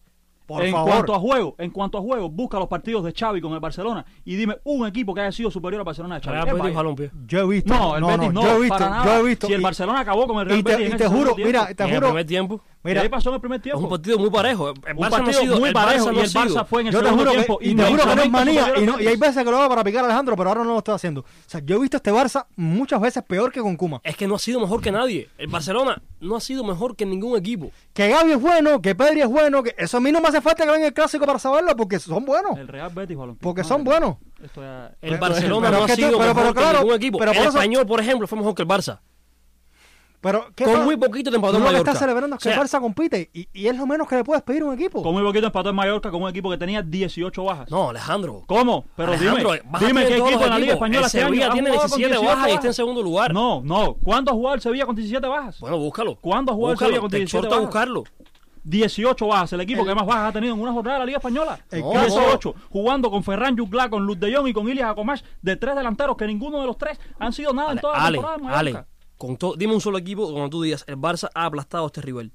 Por en favor. cuanto a juego, en cuanto a juego, busca los partidos de Xavi con el Barcelona y dime un equipo que haya sido superior al Barcelona de Xavi. Real Betis. Balompié. Yo he visto. No, el Betis no, yo he visto, para nada. yo he visto. Si el Barcelona acabó con el Real y te, Betis en y ese te juro, segundo mira, te en el juro, primer tiempo. Mira, ahí pasó en el primer Es tiempo. un partido muy parejo. El un Barça no ha partido sido, muy el parejo Barça y no el Barça fue en el yo te segundo juro tiempo que, y te juro que no es manía y, no, y hay veces que lo hago para picar a Alejandro, pero ahora no lo estoy haciendo. O sea, yo he visto este Barça muchas veces peor que con Kuma. Es que no ha sido mejor que nadie. El Barcelona no ha sido mejor que ningún equipo. Que Gaby es bueno, que Pedri es bueno, que eso a mí no me hace falta que vean el clásico para saberlo porque son buenos. El Real Betis Balompié. Porque son buenos. Esto ya- El Barcelona pero no ha sido tú- pero- mejor pero que claro, ningún equipo. pero el español, por ejemplo, fue mejor que el Barça. Pero, ¿qué Con muy poquito te empató en lo que Mallorca. estás celebrando es que O sea, el Barça compite y, y es lo menos que le puedes pedir a un equipo. Con muy poquito empató en Mallorca con un equipo que tenía 18 bajas. No, Alejandro. ¿Cómo? Pero Alejandro, dime, qué equipo en la Liga. Española El este año tiene jugado con 17 bajas y está en segundo lugar. No, no. ¿Cuándo ha jugado el Sevilla con 17 bajas? Bueno, búscalo. ¿Cuándo ha jugado el Sevilla con te 17 exhorto a bajas? buscarlo. 18 bajas, el equipo que más bajas ha tenido en una jornada de la Liga Española. El No, 18, jugando con Ferran Jugla, con Luz de Jong y con Ilias Acomash, de tres delanteros que ninguno de los tres han sido nada en toda la Ale, temporada. Ale, con to- dime un solo equipo cuando tú digas el Barça ha aplastado a este rival.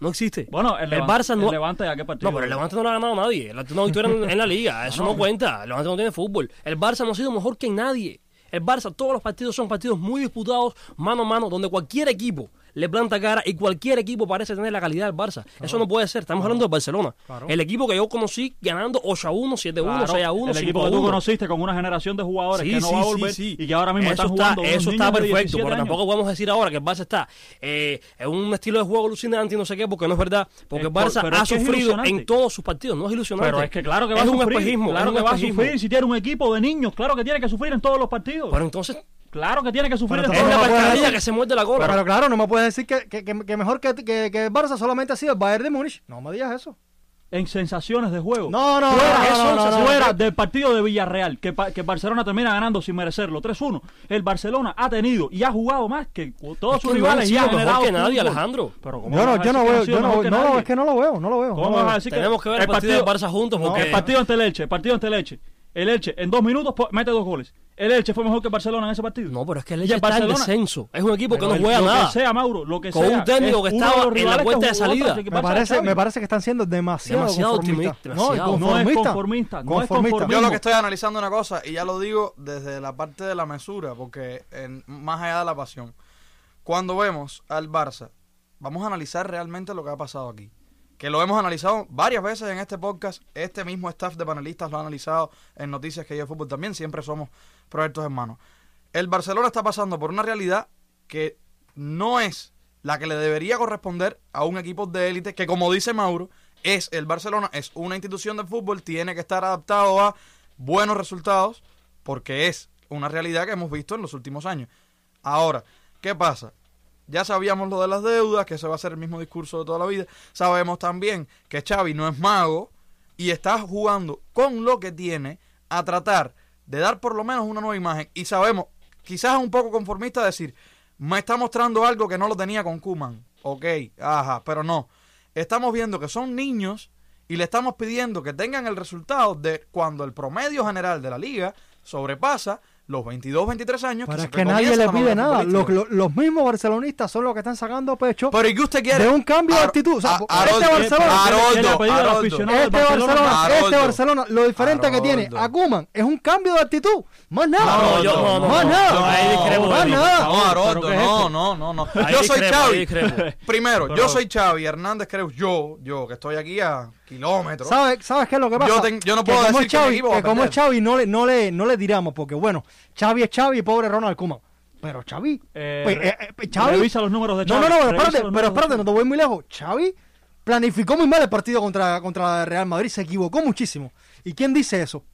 No existe. Bueno, el, Barça no. el Levante, ¿a qué partido? No, pero el Levante no lo ha ganado nadie. El Levante no victoria en, en la liga. <laughs> Eso no, cuenta. El Levante no tiene fútbol. El Barça no ha sido mejor que nadie. El Barça, todos los partidos son partidos muy disputados, mano a mano, donde cualquier equipo le planta cara y cualquier equipo parece tener la calidad del Barça. Eso no puede ser. Estamos hablando del Barcelona. Claro. El equipo que yo conocí ganando 8 a 1, 7 a 1, Claro, 6 a 1, el 5 equipo que 1. tú conociste con una generación de jugadores Sí, que no sí, va a volver sí. y que ahora mismo eso están está, jugando Eso está perfecto, 17 pero tampoco podemos decir ahora que el Barça está eh, en un estilo de juego alucinante y no sé qué, porque no es verdad. Porque Eh, el Barça ha sufrido en todos sus partidos, no es ilusionante. Pero es que claro que va es a un sufrir. espejismo, claro es que un va a espejismo. sufrir si tiene un equipo de niños. Claro que tiene que sufrir en todos los partidos. Pero entonces claro que tiene que sufrir Pero en es todos la los no puede partidos. pescadilla que se muerde la cola. Pero claro, no me puedes decir que, que, que- que mejor que, que, que el Barça solamente ha sido el Bayern de Múnich. No me digas eso. En sensaciones de juego. No, no, fuera, no, eso, no, no, no. fuera del partido de Villarreal, que, que Barcelona termina ganando sin merecerlo, 3-1. El Barcelona ha tenido y ha jugado más que todos Es sus rivales y ha generado que nadie. Alejandro. Pero ¿cómo Yo no, yo no veo, yo no, no, es que no lo veo, no lo veo. ¿Cómo vas a decir Tenemos que ver el partido del Barça juntos porque El partido ante el Elche, el partido ante el Elche. El Elche en dos minutos po- mete dos goles. El Elche fue mejor que Barcelona en ese partido. No, pero es que el Elche el está en descenso. Es un equipo que no el- juega lo nada. que sea, Mauro, lo que Con sea. un técnico es que estaba en la que de salida. Me parece, me parece que están siendo demasiado, Demasiado conformistas. No. No es conformista, no es conformista. Yo lo que estoy analizando una cosa, y ya lo digo desde la parte de la mesura, porque en- más allá de la pasión, cuando vemos al Barça, vamos a analizar realmente lo que ha pasado aquí. Que lo hemos analizado varias veces en este podcast, este mismo staff de panelistas lo ha analizado en Noticias que yo fútbol también, siempre somos proyectos hermanos. El Barcelona está pasando por una realidad que no es la que le debería corresponder a un equipo de élite que, como dice Mauro, es el Barcelona, es una institución de fútbol, tiene que estar adaptado a buenos resultados, porque es una realidad que hemos visto en los últimos años. Ahora, ¿qué pasa? Ya sabíamos lo de las deudas, que ese va a ser el mismo discurso de toda la vida. Sabemos también que Xavi no es mago y está jugando con lo que tiene a tratar de dar por lo menos una nueva imagen. Y sabemos, quizás un poco conformista decir, me está mostrando algo que no lo tenía con Kuman. Ok, ajá, pero no. Estamos viendo que son niños y le estamos pidiendo que tengan el resultado de cuando el promedio general de la liga sobrepasa los 22, 23 años. Pero se es que nadie le pide nada. Los, los- los mismos barcelonistas son los que están sacando pecho Pero ¿y qué usted quiere? de un cambio de actitud. O sea, a- este Barcelona- Haroldo, ¿Qué le ha pedido al Haroldo. aficionado del Este Barcelona? Este. Barcelona, lo diferente que tiene Haroldo. a Kuman es un cambio de actitud. Más nada. No, yo- no, no, más nada. no, ahí discrepo de más nada. No, ¿pero Haroldo, qué es no, no, no, no. Yo soy Xavi. Primero, yo soy Xavi Hernández Creus. Yo, yo, que estoy aquí a kilómetros. ¿Sabes, ¿Sabes qué es lo que pasa? Yo no Que puedo como decir es que mi equipo que como es. Xavi no le, no, le, no le tiramos, porque bueno, Xavi es Xavi y pobre Ronald Koeman. Pero Xavi, Eh, pues, eh, eh, Xavi revisa los números de No, Xavi, no, no, pero revisa espérate, pero espérate, no te voy muy lejos. Xavi planificó muy mal el partido contra, contra Real Madrid, se equivocó muchísimo. ¿Y quién dice eso?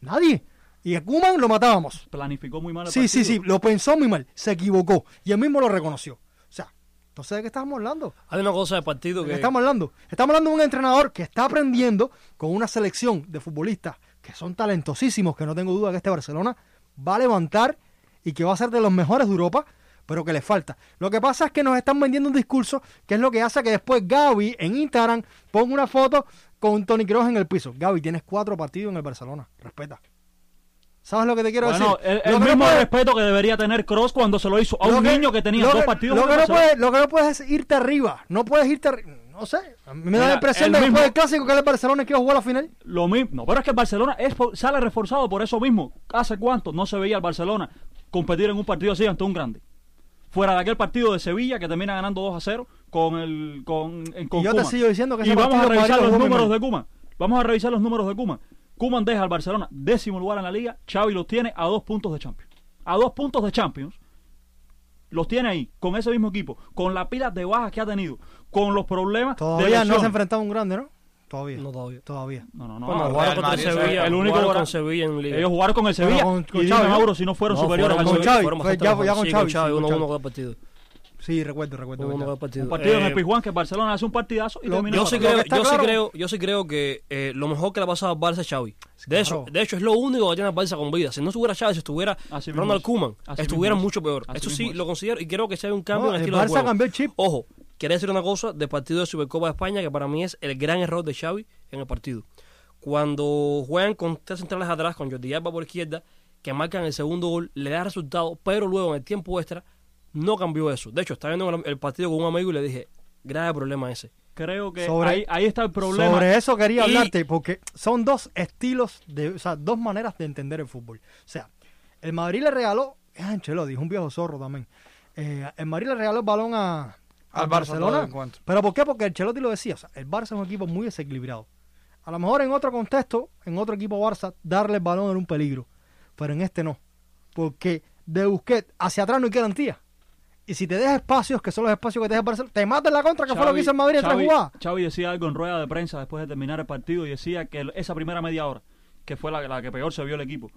Nadie. Y a Koeman lo matábamos. Planificó muy mal el Sí, sí, sí, partido. lo pensó muy mal, se equivocó y él mismo lo reconoció. O sea, entonces de qué estamos hablando? Hay una cosa de partido ¿De qué estamos hablando? Estamos hablando de un entrenador que está aprendiendo con una selección de futbolistas que son talentosísimos, que no tengo duda que este Barcelona va a levantar y que va a ser de los mejores de Europa, pero que le falta. Lo que pasa es que nos están vendiendo un discurso que es lo que hace que después Gaby en Instagram ponga una foto con Tony Kroos en el piso. Gaby, tienes cuatro partidos en el Barcelona. Respeta. ¿Sabes lo que te quiero Bueno, decir? el, el mismo puede- respeto que debería tener Cross cuando se lo hizo a lo un que- niño que tenía dos partidos Lo que, el no puedes, lo que no puedes es irte arriba. No puedes irte arriba. No sé. A mí me da la impresión el de que después del clásico que el Barcelona que iba a jugar la final. Lo mismo. No, pero es que el Barcelona es sale reforzado por eso mismo. ¿Hace cuánto no se veía al Barcelona competir en un partido así ante un grande? Fuera de aquel partido de Sevilla que termina ganando 2 a 0 con el con, en, con Y yo te sigo diciendo que Y vamos a revisar los números mal. de Kuman. Vamos a revisar los números de Kuman. Kuman deja al Barcelona décimo lugar en la liga. Xavi los tiene a dos puntos de Champions. A dos puntos de Champions. Los tiene ahí, con ese mismo equipo, con la pila de bajas que ha tenido, con los problemas de Todavía no se ha enfrentado a un grande, ¿no? Todavía. No, todavía. Todavía. No, no, no. Bueno, el jugaron Real contra el Madrid, Sevilla. el único jugaron con Sevilla en Liga. Ellos jugaron con el Sevilla con- con y. Mauro si no fueron No, superiores fueron al con Sevilla. Xavi. fueron ya- ya con Sí, Xavi, con Xavi, sí, con 1-1 Xavi. cada partido. Sí, recuerdo, recuerdo. Verdad. el partido. Un partido en Eh, el Pizjuán que el Barcelona hace un partidazo y Lo- termina yo sí que creo, yo sí creo, yo sí creo que eh, lo mejor que le ha pasado al Barça es Xavi. De eso, de hecho es lo único que tiene el Barça con vida. Si no estuviera Xavi, si estuviera Así Ronald Así estuviera es. mucho peor. Así Eso sí es. lo considero y creo que sea un cambio No, en el el estilo de Barça juego. cambió el chip. Ojo, quería decir una cosa del partido de Supercopa de España que para mí es el gran error de Xavi en el partido. Cuando juegan con tres centrales atrás, con Jordi Alba por izquierda, que marcan el segundo gol, le da resultado, pero luego en el tiempo extra no cambió eso. De hecho, estaba viendo el- partido con un amigo y le dije, grave problema ese. Creo que Sobre- ahí, ahí está el problema. Sobre eso quería Y- hablarte, porque son dos estilos, de, o sea, dos maneras de entender el fútbol. O sea, el Madrid le regaló, es Ancelotti, es un viejo zorro también. Eh, el Madrid le regaló el balón a, Al el encuentro. ¿Pero por qué? Porque Ancelotti lo decía, o sea, el Barça es un equipo muy desequilibrado. A lo mejor en otro contexto, en otro equipo Barça, darle el balón era un peligro, pero en este no. Porque de Busquets hacia atrás no hay garantía. Y si te deja espacios, que son los espacios que te deja el Barcelona, te mata en la contra, que fue lo que hizo el Madrid en tres jugadas. Xavi decía algo en rueda de prensa después de terminar el partido y decía que esa primera media hora, que fue la, la que peor se vio el equipo,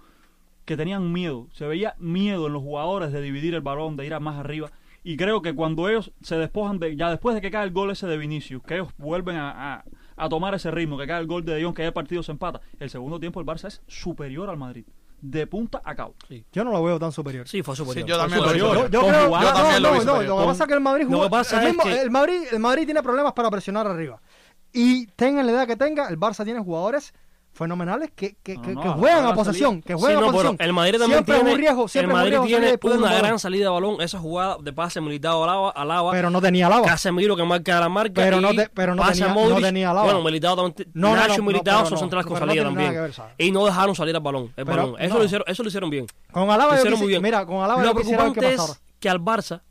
que tenían miedo, se veía miedo en los jugadores de dividir el balón, de ir a más arriba. Y creo que cuando ellos se despojan de, ya después de que cae el gol ese de Vinicius, que ellos vuelven a, a- a tomar ese ritmo, que cae el gol de De Jong, que ya el partido se empata, el segundo tiempo el Barça es superior al Madrid, de punta a cabo. Yo no lo veo tan superior. Sí, fue superior. Sí, yo también lo superior. vi Yo, yo creo, no, Yo también lo vi no, no, lo que pasa es que el Madrid Lo jugó, que pasa el, es mismo- que- el Madrid, el Madrid tiene problemas para presionar arriba. Y tengan la edad que tenga, el Barça tiene jugadores fenomenales que, que, No, que, no, que ahora juegan a posesión, salida- que Sí, juegan no, a posesión. el Madrid también siempre tiene, es un riesgo, el un Madrid riesgo tiene una gran salida de balón, esa jugada de pase militado a Lava, a Lava Pero no tenía lava. Casemiro que marca la marca Pero y no te- pero no tenía- a Modric. no tenía lava. Bueno, Militao también, No, no, Nacho pero son no, centrales con salida también. y no dejaron salir al balón. el Pero, balón. Eso, no. lo hicieron, eso lo hicieron bien. Con Alaba Lo hicieron muy bien. Mira, con Alaba Lo preocupante es que al Barça,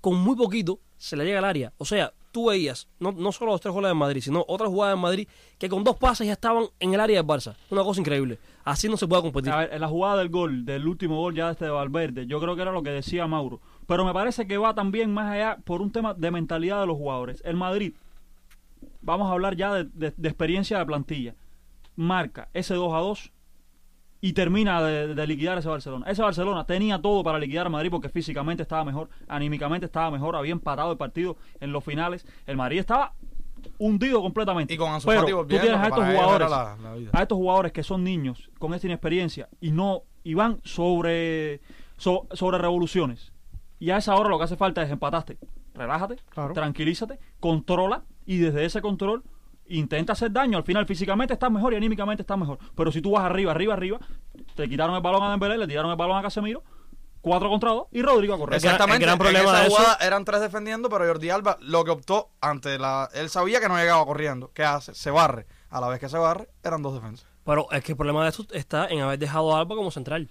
con muy poquito, se le llega al área. O sea, tú veías, no, no solo los tres goles de Madrid, sino otras jugadas de Madrid que con dos pases ya estaban en el área del Barça. Una cosa increíble. Así no se puede competir. A ver, en la jugada del gol, del último gol ya este de Valverde, yo creo que era lo que decía Mauro. Pero me parece que va también más allá por un tema de mentalidad de los jugadores. El Madrid, vamos a hablar ya de, de- de experiencia de plantilla, marca ese 2 a 2 y termina de, de liquidar ese Barcelona. Ese Barcelona tenía todo para liquidar a Madrid porque físicamente estaba mejor, anímicamente estaba mejor, había empatado el partido en los finales. El Madrid estaba hundido completamente. Y con Ansu Pero tú tienes a estos jugadores la- la a estos jugadores que son niños con esta inexperiencia y no y van sobre so- sobre revoluciones y a esa hora lo que hace falta es empataste relájate Claro. tranquilízate controla y desde ese control intenta hacer daño al final físicamente estás mejor y anímicamente estás mejor pero si tú vas arriba arriba arriba te quitaron el balón a Dembélé le tiraron el balón a Casemiro cuatro contra dos y Rodrigo a correr El gran- Exactamente. en de eso- eran tres defendiendo, pero Jordi Alba lo que optó ante la. Él sabía que no llegaba corriendo. ¿Qué hace? Se barre. A la vez que se barre, eran dos defensas. Pero es que el problema de esto está en haber dejado a Alba como central.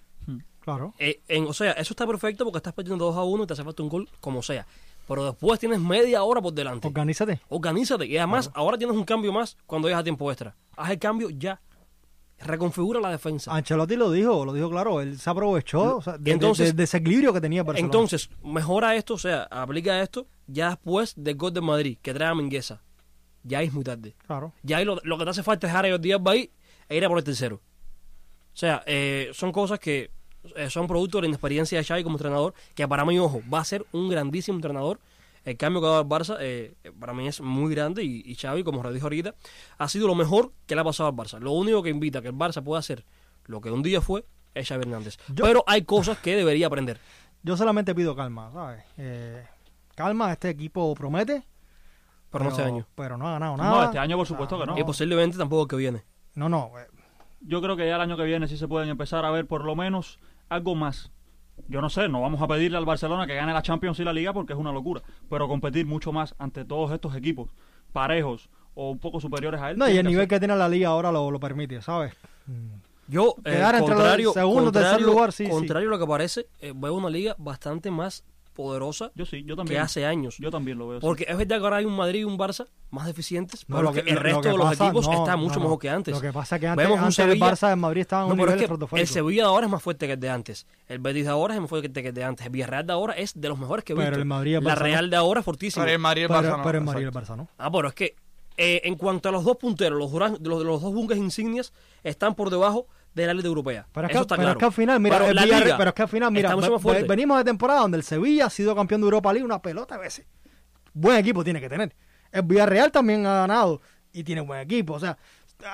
Claro. Eh, en, o sea, eso está perfecto porque estás perdiendo 2 a 1 y te hace falta un gol como sea. Pero después tienes media hora por delante. Organízate. Organízate. Y además, ahora tienes un cambio más cuando llegas a tiempo extra. Haz el cambio ya. Reconfigura la defensa. Ancelotti lo dijo, lo dijo claro, él se aprovechó o sea, de- Entonces- del desequilibrio que tenía Barcelona. Entonces, mejora esto, o sea, aplica esto ya después del gol de Madrid, que trae a Mingueza. Ya es muy tarde. claro. Ya ahí lo, lo que te hace falta es dejar a Alba ahí e ir a por el tercero. O sea, eh, son cosas que son producto de la inexperiencia de Xavi como entrenador, que para mí, ojo, va a ser un grandísimo entrenador. El cambio que ha dado el Barça eh, eh, para mí es muy grande y, y Xavi, como os dijo ahorita, ha sido lo mejor que le ha pasado al Barça. Lo único que invita a que el Barça pueda hacer lo que un día fue es Xavi Hernández. Yo- Pero hay cosas que debería aprender. <laughs> Yo solamente pido calma, ¿sabes? Eh, calma, este equipo promete. Pero no este año. Pero no ha ganado nada. no este año por supuesto que no Y posiblemente tampoco el que viene. No, no. eh, yo creo que ya el año que viene sí se pueden empezar a ver por lo menos algo más. Yo no sé, no vamos a pedirle al Barcelona que gane la Champions y la Liga porque es una locura, pero competir mucho más ante todos estos equipos parejos o un poco superiores a él. No, y el que nivel hacer. que tiene la liga ahora lo, lo permite, ¿sabes? Yo, eh, Quedar entre los contrario, segundos, tercer contrario, lugar, sí, sí. contrario a lo que parece, eh, veo una liga bastante más poderosa Yo sí, yo que hace años. Yo también lo veo. sí. Porque es verdad que ahora hay un Madrid y un Barça más deficientes, No, pero lo que, que- el resto lo que de los pasa- equipos no, está mucho no. mejor que antes. Lo que pasa es que antes, Vemos un antes el Sevilla- Barça del Madrid estaba en No, un nivel es que el. Sevilla de ahora es más fuerte que el de antes. El Betis de ahora es más fuerte que el de antes. El Villarreal de ahora es de los mejores que he Pero visto. el Madrid el La. Real de ahora es fortísima. Pero el Madrid y el Pero, Barça no, pero el Madrid el. Barça no. Ah, pero es que eh, en cuanto a los dos punteros, los, duran- los, los dos bunkers insignias están por debajo de la Liga Europea. Pero es, Eso que, está pero claro. es que al final, mira, Pero Villarreal- Liga pero es que al final, mira, ve- venimos de temporada donde el Sevilla ha sido campeón de Europa League una pelota a veces. Buen equipo tiene que tener. El Villarreal también ha ganado y tiene buen equipo. O sea,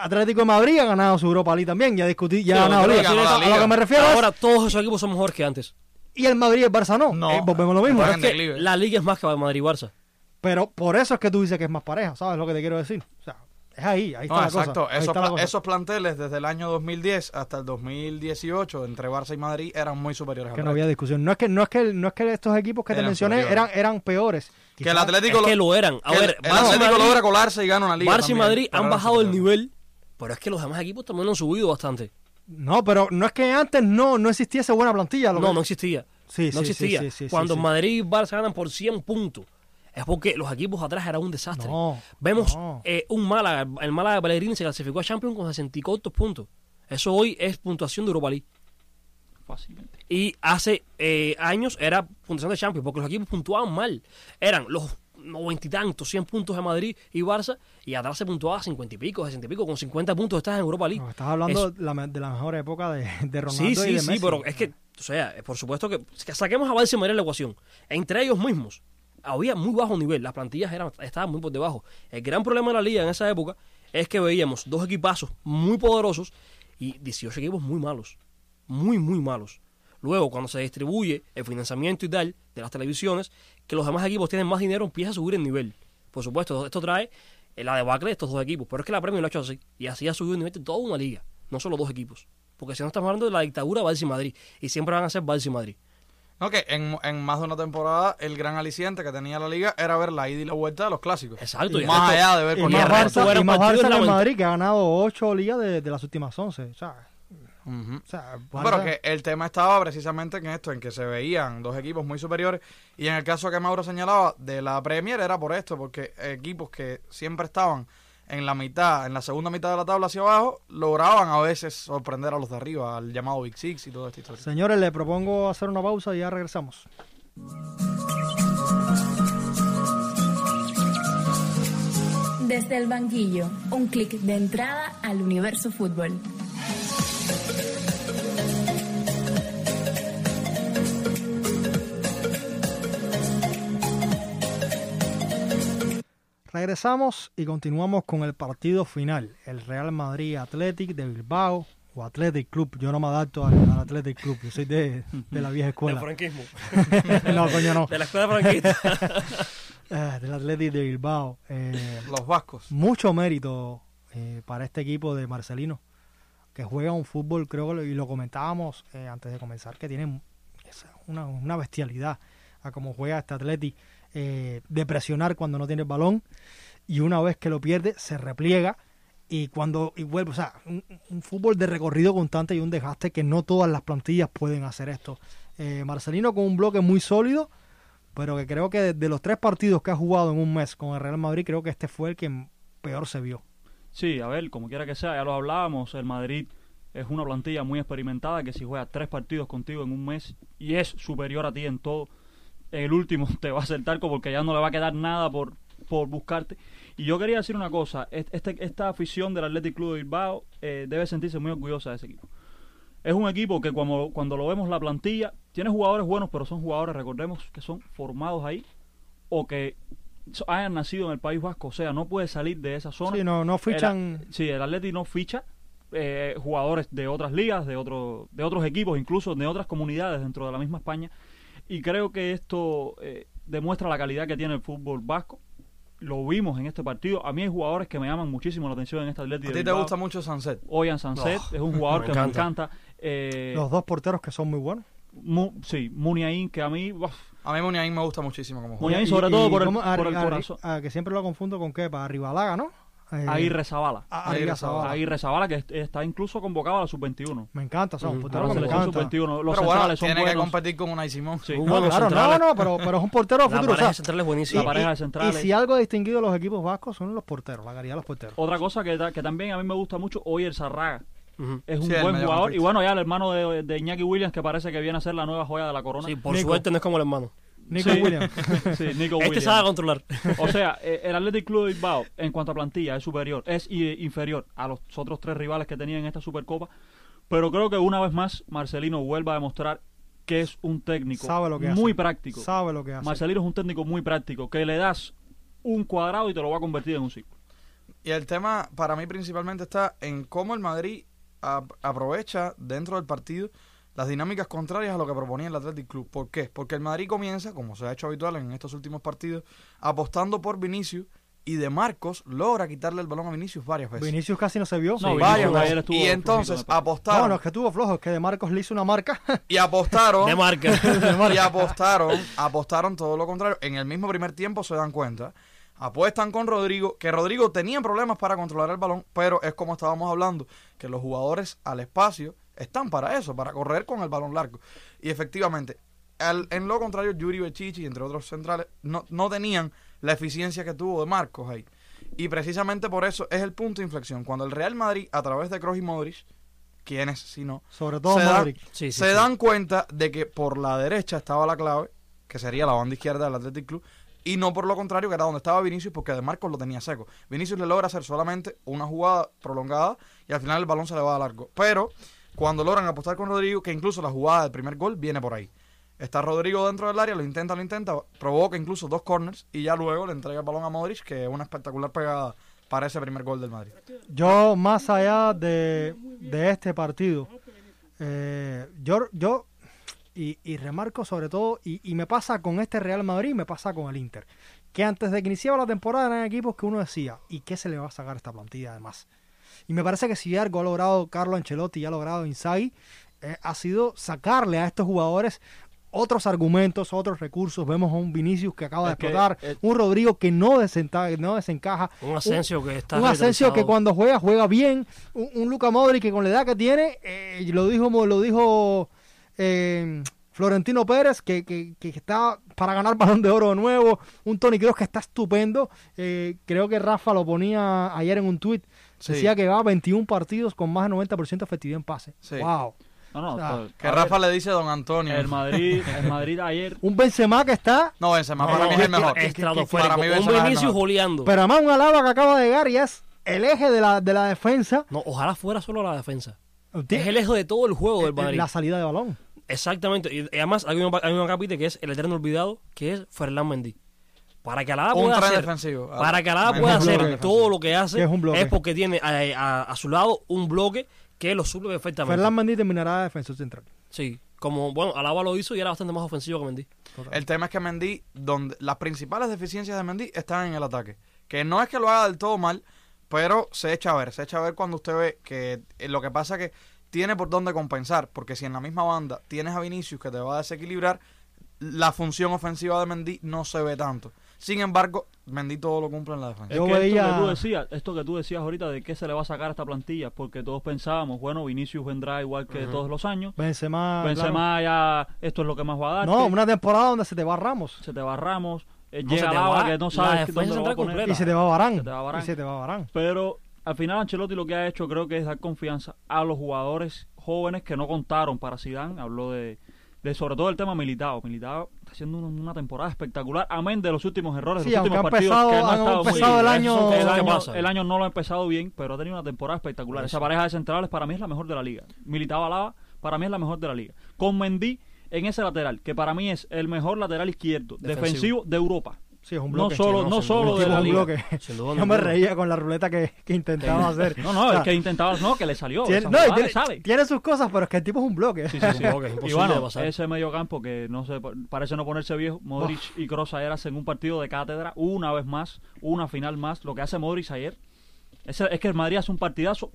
Atlético de Madrid ha ganado su Europa League también, ya discutí, ya Sí, ha ganado Liga. ganó la A lo Liga. que me refiero es, Ahora todos esos equipos son mejores que antes. y el Madrid y el Barça no. No. Eh, volvemos lo mismo. Es que la Liga es más que Madrid y Barça. Pero por eso es que tú dices que es más pareja, ¿sabes lo que te quiero decir? O sea, es ahí, ahí está No, la exacto. cosa. ahí Esos, está la pla- cosa. esos planteles desde el año 2010 hasta el 2018 entre Barça y Madrid eran muy superiores que al no había discusión. No es que no es que no es que estos equipos que te mencioné superiores. eran eran peores. Que el Atlético, Es que lo- eran. A el- ver, el, Barça y Atlético Madrid- logra colarse y gana una liga. Barça y Madrid han bajado el nivel, pero es que los demás equipos también han subido bastante. No, pero no es que antes no no existiese buena plantilla. lo No, que- no existía. Sí, no sí, sí, existía. sí, sí, sí, Cuando sí. Madrid y Barça ganan por 100 puntos, es porque los equipos atrás eran un desastre. No, Vemos no. eh, un Málaga, el Málaga de Pellegrini se clasificó a Champions con 64 puntos. Eso hoy es puntuación de Europa League. Fácilmente. Y hace eh, años era puntuación de Champions, porque los equipos puntuaban mal. Eran los noventa y tantos, 100 puntos de Madrid y Barça, y atrás se puntuaba 50 y pico, 60 y pico. Con 50 puntos estás en Europa League. No, estás hablando Es- de la, me- de la mejor época de, de Ronaldo Sí, y sí, de sí, Messi. pero es que, o sea, por supuesto que, que saquemos a Barça y de la ecuación. Entre ellos mismos, había muy bajo nivel, las plantillas eran, estaban muy por debajo. El gran problema de la liga en esa época es que veíamos dos equipazos muy poderosos y 18 equipos muy malos. Muy, muy malos. Luego, cuando se distribuye el financiamiento y tal de las televisiones, que los demás equipos tienen más dinero, empieza a subir el nivel. Por supuesto, esto trae la debacle de estos dos equipos. Pero es que la Premier lo ha hecho así. Y así ha subido el nivel de toda una liga. No solo dos equipos. Porque si no estamos hablando de la dictadura Barça y Madrid. Y siempre van a ser Barça y Madrid. No, que en, en más de una temporada el gran aliciente que tenía la liga era ver la ida y la vuelta de los clásicicos. Exacto. y Más allá de ver por y más Barça, y más Barça que el. Madrid, que ha ganado 8 ligas de, de las últimas 11. O sea, Ujú. o sea, Pero que el tema estaba precisamente en esto, en que se veían dos equipos muy superiores. Y en el caso que Mauro señalaba de la Premier era por esto, porque equipos que siempre estaban en la mitad, en la segunda mitad de la tabla hacia abajo, lograban a veces sorprender a los de arriba, al llamado Big Six y todo esto. historia. Señores, le propongo hacer una pausa y ya regresamos. Desde el banquillo, un clic de entrada al universo fútbol. Regresamos y continuamos con el partido final. El Real Madrid Athletic de Bilbao o Athletic Club. Yo no me adapto al, al Athletic Club. Yo soy de, de la vieja <laughs> Del escuela. franquismo. <laughs> no, coño, no. De la escuela franquista. <laughs> Eh, del Athletic de Bilbao. Eh, Los vascos. mucho mérito eh, para este equipo de Marcelino, que juega un fútbol, creo que lo, y lo comentábamos eh, antes de comenzar, que tiene una, una bestialidad a cómo juega este Atleti, eh, de presionar cuando no tiene el balón, y una vez que lo pierde, se repliega, y cuando y vuelve, o sea, un, fútbol de recorrido constante y un desgaste que no todas las plantillas pueden hacer esto. Eh, Marcelino con un bloque muy sólido, pero que creo que de los tres partidos que ha jugado en un mes con el Real Madrid, creo que este fue el que peor se vio. Sí, a ver, como quiera que sea, ya lo hablábamos, el Madrid es una plantilla muy experimentada que si juega tres partidos contigo en un mes y es superior a ti en todo, el último <laughs> te va a hacer talco porque ya no le va a quedar nada por, por buscarte. Y yo quería decir una cosa, est- este, esta afición del Athletic Club de Bilbao eh, debe sentirse muy orgullosa de ese equipo. Es un equipo que cuando, cuando lo vemos la plantilla, tiene jugadores buenos, pero son jugadores, recordemos, que son formados ahí o que hayan nacido en el País Vasco. O sea, no puede salir de esa zona. Sí, no, no fichan. El- sí, el Atleti no ficha eh, jugadores de otras ligas, de, otro, de otros equipos, incluso de otras comunidades dentro de la misma España. Y creo que esto eh, demuestra la calidad que tiene el fútbol vasco. Lo vimos en este partido. A mí hay jugadores que me llaman muchísimo la atención en este Atleti. A de ti te Bilbao. gusta mucho Sunset. Oyan Sanset Oh, es un jugador <laughs> me que me encanta. Eh, Los dos porteros que son muy buenos. Mu- sí, Muniain, que a mí. uf, A mí Muniain me gusta muchísimo como juega. Muniain, sobre todo por el- corazón. ah, que siempre lo confundo con qué, para Arribalaga, ¿no? Eh, Aguirre Zabala. ah, Aguirre. Zabala. Aguirre que est- está incluso convocado a la sub-21. Me encanta, son la me selección encanta. sub-21. Los Pero bueno, centrales son tiene que competir con Unai Simón. Sí. Muy No, buenos claro, no, centrales. no, pero, pero es un portero La futuro. o pareja sea, central es buenísima. La pareja de y- centrales. y si algo ha distinguido a los equipos vascos son los porteros, la calidad de los porteros. Otra cosa que, ta- que también a mí me gusta mucho, hoy el Zarraga. Ujú. Es un Sí, buen jugador. Y bueno, ya el hermano de, de Iñaki Williams, que parece que viene a ser la nueva joya de la corona. Sí, por Nico. suerte no es como el hermano. Nico Sí. Williams. <laughs> Sí, Nico Este Williams. sabe controlar. O sea, eh, el Athletic Club de Bilbao, en cuanto a plantilla, es superior, es i- inferior a los otros tres rivales que tenía en esta Supercopa, Pero creo que una vez más Marcelino vuelva a demostrar que es un técnico Sabe lo que muy hace. práctico. Sabe lo que hace. Marcelino es un técnico muy práctico, que le das un cuadrado y te lo va a convertir en un círculo. Y el tema para mí principalmente está en cómo el Madrid aprovecha dentro del partido las dinámicas contrarias a lo que proponía el Athletic Club. ¿Por qué? Porque el Madrid comienza, como se ha hecho habitual en estos últimos partidos, apostando por Vinicius y de Marcos logra quitarle el balón a Vinicius varias veces. Vinicius casi no se vio. No, Sí. Varias ayer veces. estuvo Y entonces apostaron No, no, es que tuvo flojo, es que de Marcos le hizo una marca. <laughs> y apostaron De marca. <laughs> y apostaron, apostaron todo lo contrario. En el mismo primer tiempo se dan cuenta. Apuestan con Rodrigo, que Rodrigo tenía problemas para controlar el balón, pero es como estábamos hablando, que los jugadores al espacio están para eso, para correr con el balón largo. Y efectivamente, al- en lo contrario, Yuri Bechichi, entre otros centrales, no, no tenían la eficiencia que tuvo de Marcos ahí. Y precisamente por eso es el punto de inflexión. Cuando el Real Madrid, a través de Kroos y Modric, quienes si no, Sobre todo se, dan- Modric. Sí, sí, se sí. dan cuenta de que por la derecha estaba la clave, que sería la banda izquierda del Athletic Club, y no por lo contrario, que era donde estaba Vinicius, porque de Marcos lo tenía seco. Vinicius le logra hacer solamente una jugada prolongada y al final el balón se le va a largo. Pero cuando logran apostar con Rodrigo, que incluso la jugada del primer gol viene por ahí. Está Rodrigo dentro del área, lo intenta, lo intenta, provoca incluso dos corners y ya luego le entrega el balón a Modric, que es una espectacular pegada para ese primer gol del Madrid. Yo, más allá de, este partido, eh, yo, yo y, remarco sobre todo, y, me pasa con este Real Madrid, me pasa con el Inter, que antes de que iniciaba la temporada eran equipos que uno decía, ¿y qué se le va a sacar esta plantilla además? Y me parece que si algo ha logrado Carlo Ancelotti y ha logrado Inzaghi, eh, ha sido sacarle a estos jugadores otros argumentos, otros recursos. Vemos a un Vinicius que acaba Es de que, explotar, eh, un Rodrigo que no, no desencaja, Un Asensio que está un Asensio que cuando juega, juega bien. Un, un Luca Modric que con la edad que tiene, eh, lo dijo, lo dijo eh, Florentino Pérez, que, que, que está para ganar <laughs> balón de oro de nuevo. Un Tony Kroos que está estupendo. Eh, creo que Rafa lo ponía ayer en un tuit. Sí. Decía que va a 21 partidos con más de 90% de efectividad en pase. Sí. Wow. No, no, O sea, to- Que Rafa ver, le dice a Don Antonio. el Madrid, el Madrid ayer <laughs> Un Benzema que está, No, Benzema No, para no, mí es el mejor. estratosférico. Para mí Un Benzema Vinicius goleando. pero además un Alaba que acaba de llegar y es el eje de la, de la defensa. No, ojalá fuera solo la defensa. Es el eje de todo el juego del eh, Madrid. la salida de balón. Exactamente. Y y además hay un, hay un capítulo que es el eterno olvidado, que es Ferland Mendy. Para que Alaba pueda hacer, defensivo. para que Alaba pueda hacer todo lo que hace, es un bloque. es porque tiene a, a- a su lado un bloque que lo suple perfectamente. Ferland Mendy terminará de defensor central. Sí, como, bueno, Alaba lo hizo y era bastante más ofensivo que Mendy. El tema es que Mendy, donde las principales deficiencias de Mendy están en el ataque. Que no es que lo haga del todo mal, pero se echa a ver. Se echa a ver cuando usted ve que eh, lo que pasa que tiene por dónde compensar. Porque si en la misma banda tienes a Vinicius que te va a desequilibrar, la función ofensiva de Mendy no se ve tanto. Sin embargo, Mendy todo lo cumple en la defensa. Es Yo que veía- esto que tú decías, esto que tú decías ahorita de qué se le va a sacar a esta plantilla, porque todos pensábamos, bueno, Vinicius vendrá igual que todos los años, Benzema. Benzema ya esto es lo que más va a dar. claro. No, una temporada donde se te va Ramos. se te va Ramos, eh, No, se llega te Lava va que no la sabes dónde lo va a poner. Y se te va Barán. Se te va Varane. Y se te va Barán. Pero al final Ancelotti lo que ha hecho creo que es dar confianza a los jugadores jóvenes que no contaron para Zidane. Habló de, de sobre todo el tema Militao. Militao está haciendo una, una temporada espectacular, amén de los últimos errores, Sí, los últimos partidos empezado- que no ha han estado empezado bien. el año- El año- pasan. el año no lo ha empezado bien, pero ha tenido una temporada espectacular. Esa pareja de centrales para mí es la mejor de la liga. Militao Alaba para mí es la mejor de la liga. Con Mendy en ese lateral, que para mí es el mejor lateral izquierdo Defensivo. defensivo, de Europa. Sí, es un No bloque. solo, Sí, no no, solo de la liga. bloque. <laughs> Yo me reía con la ruleta que, que intentaba hacer. No, no, O sea, el que intentaba, no, que le salió. tiene, no, tiene, le sale. tiene sus cosas, pero es que el tipo es un bloque. Sí, sí, sí. Un bloque, <laughs> y bueno, ese medio campo que no sé, parece no ponerse viejo, Modric y Kroos ayer hacen un partido de cátedra, una vez más, una final más. Lo que hace Modric ayer es, es que el Madrid hace un partidazo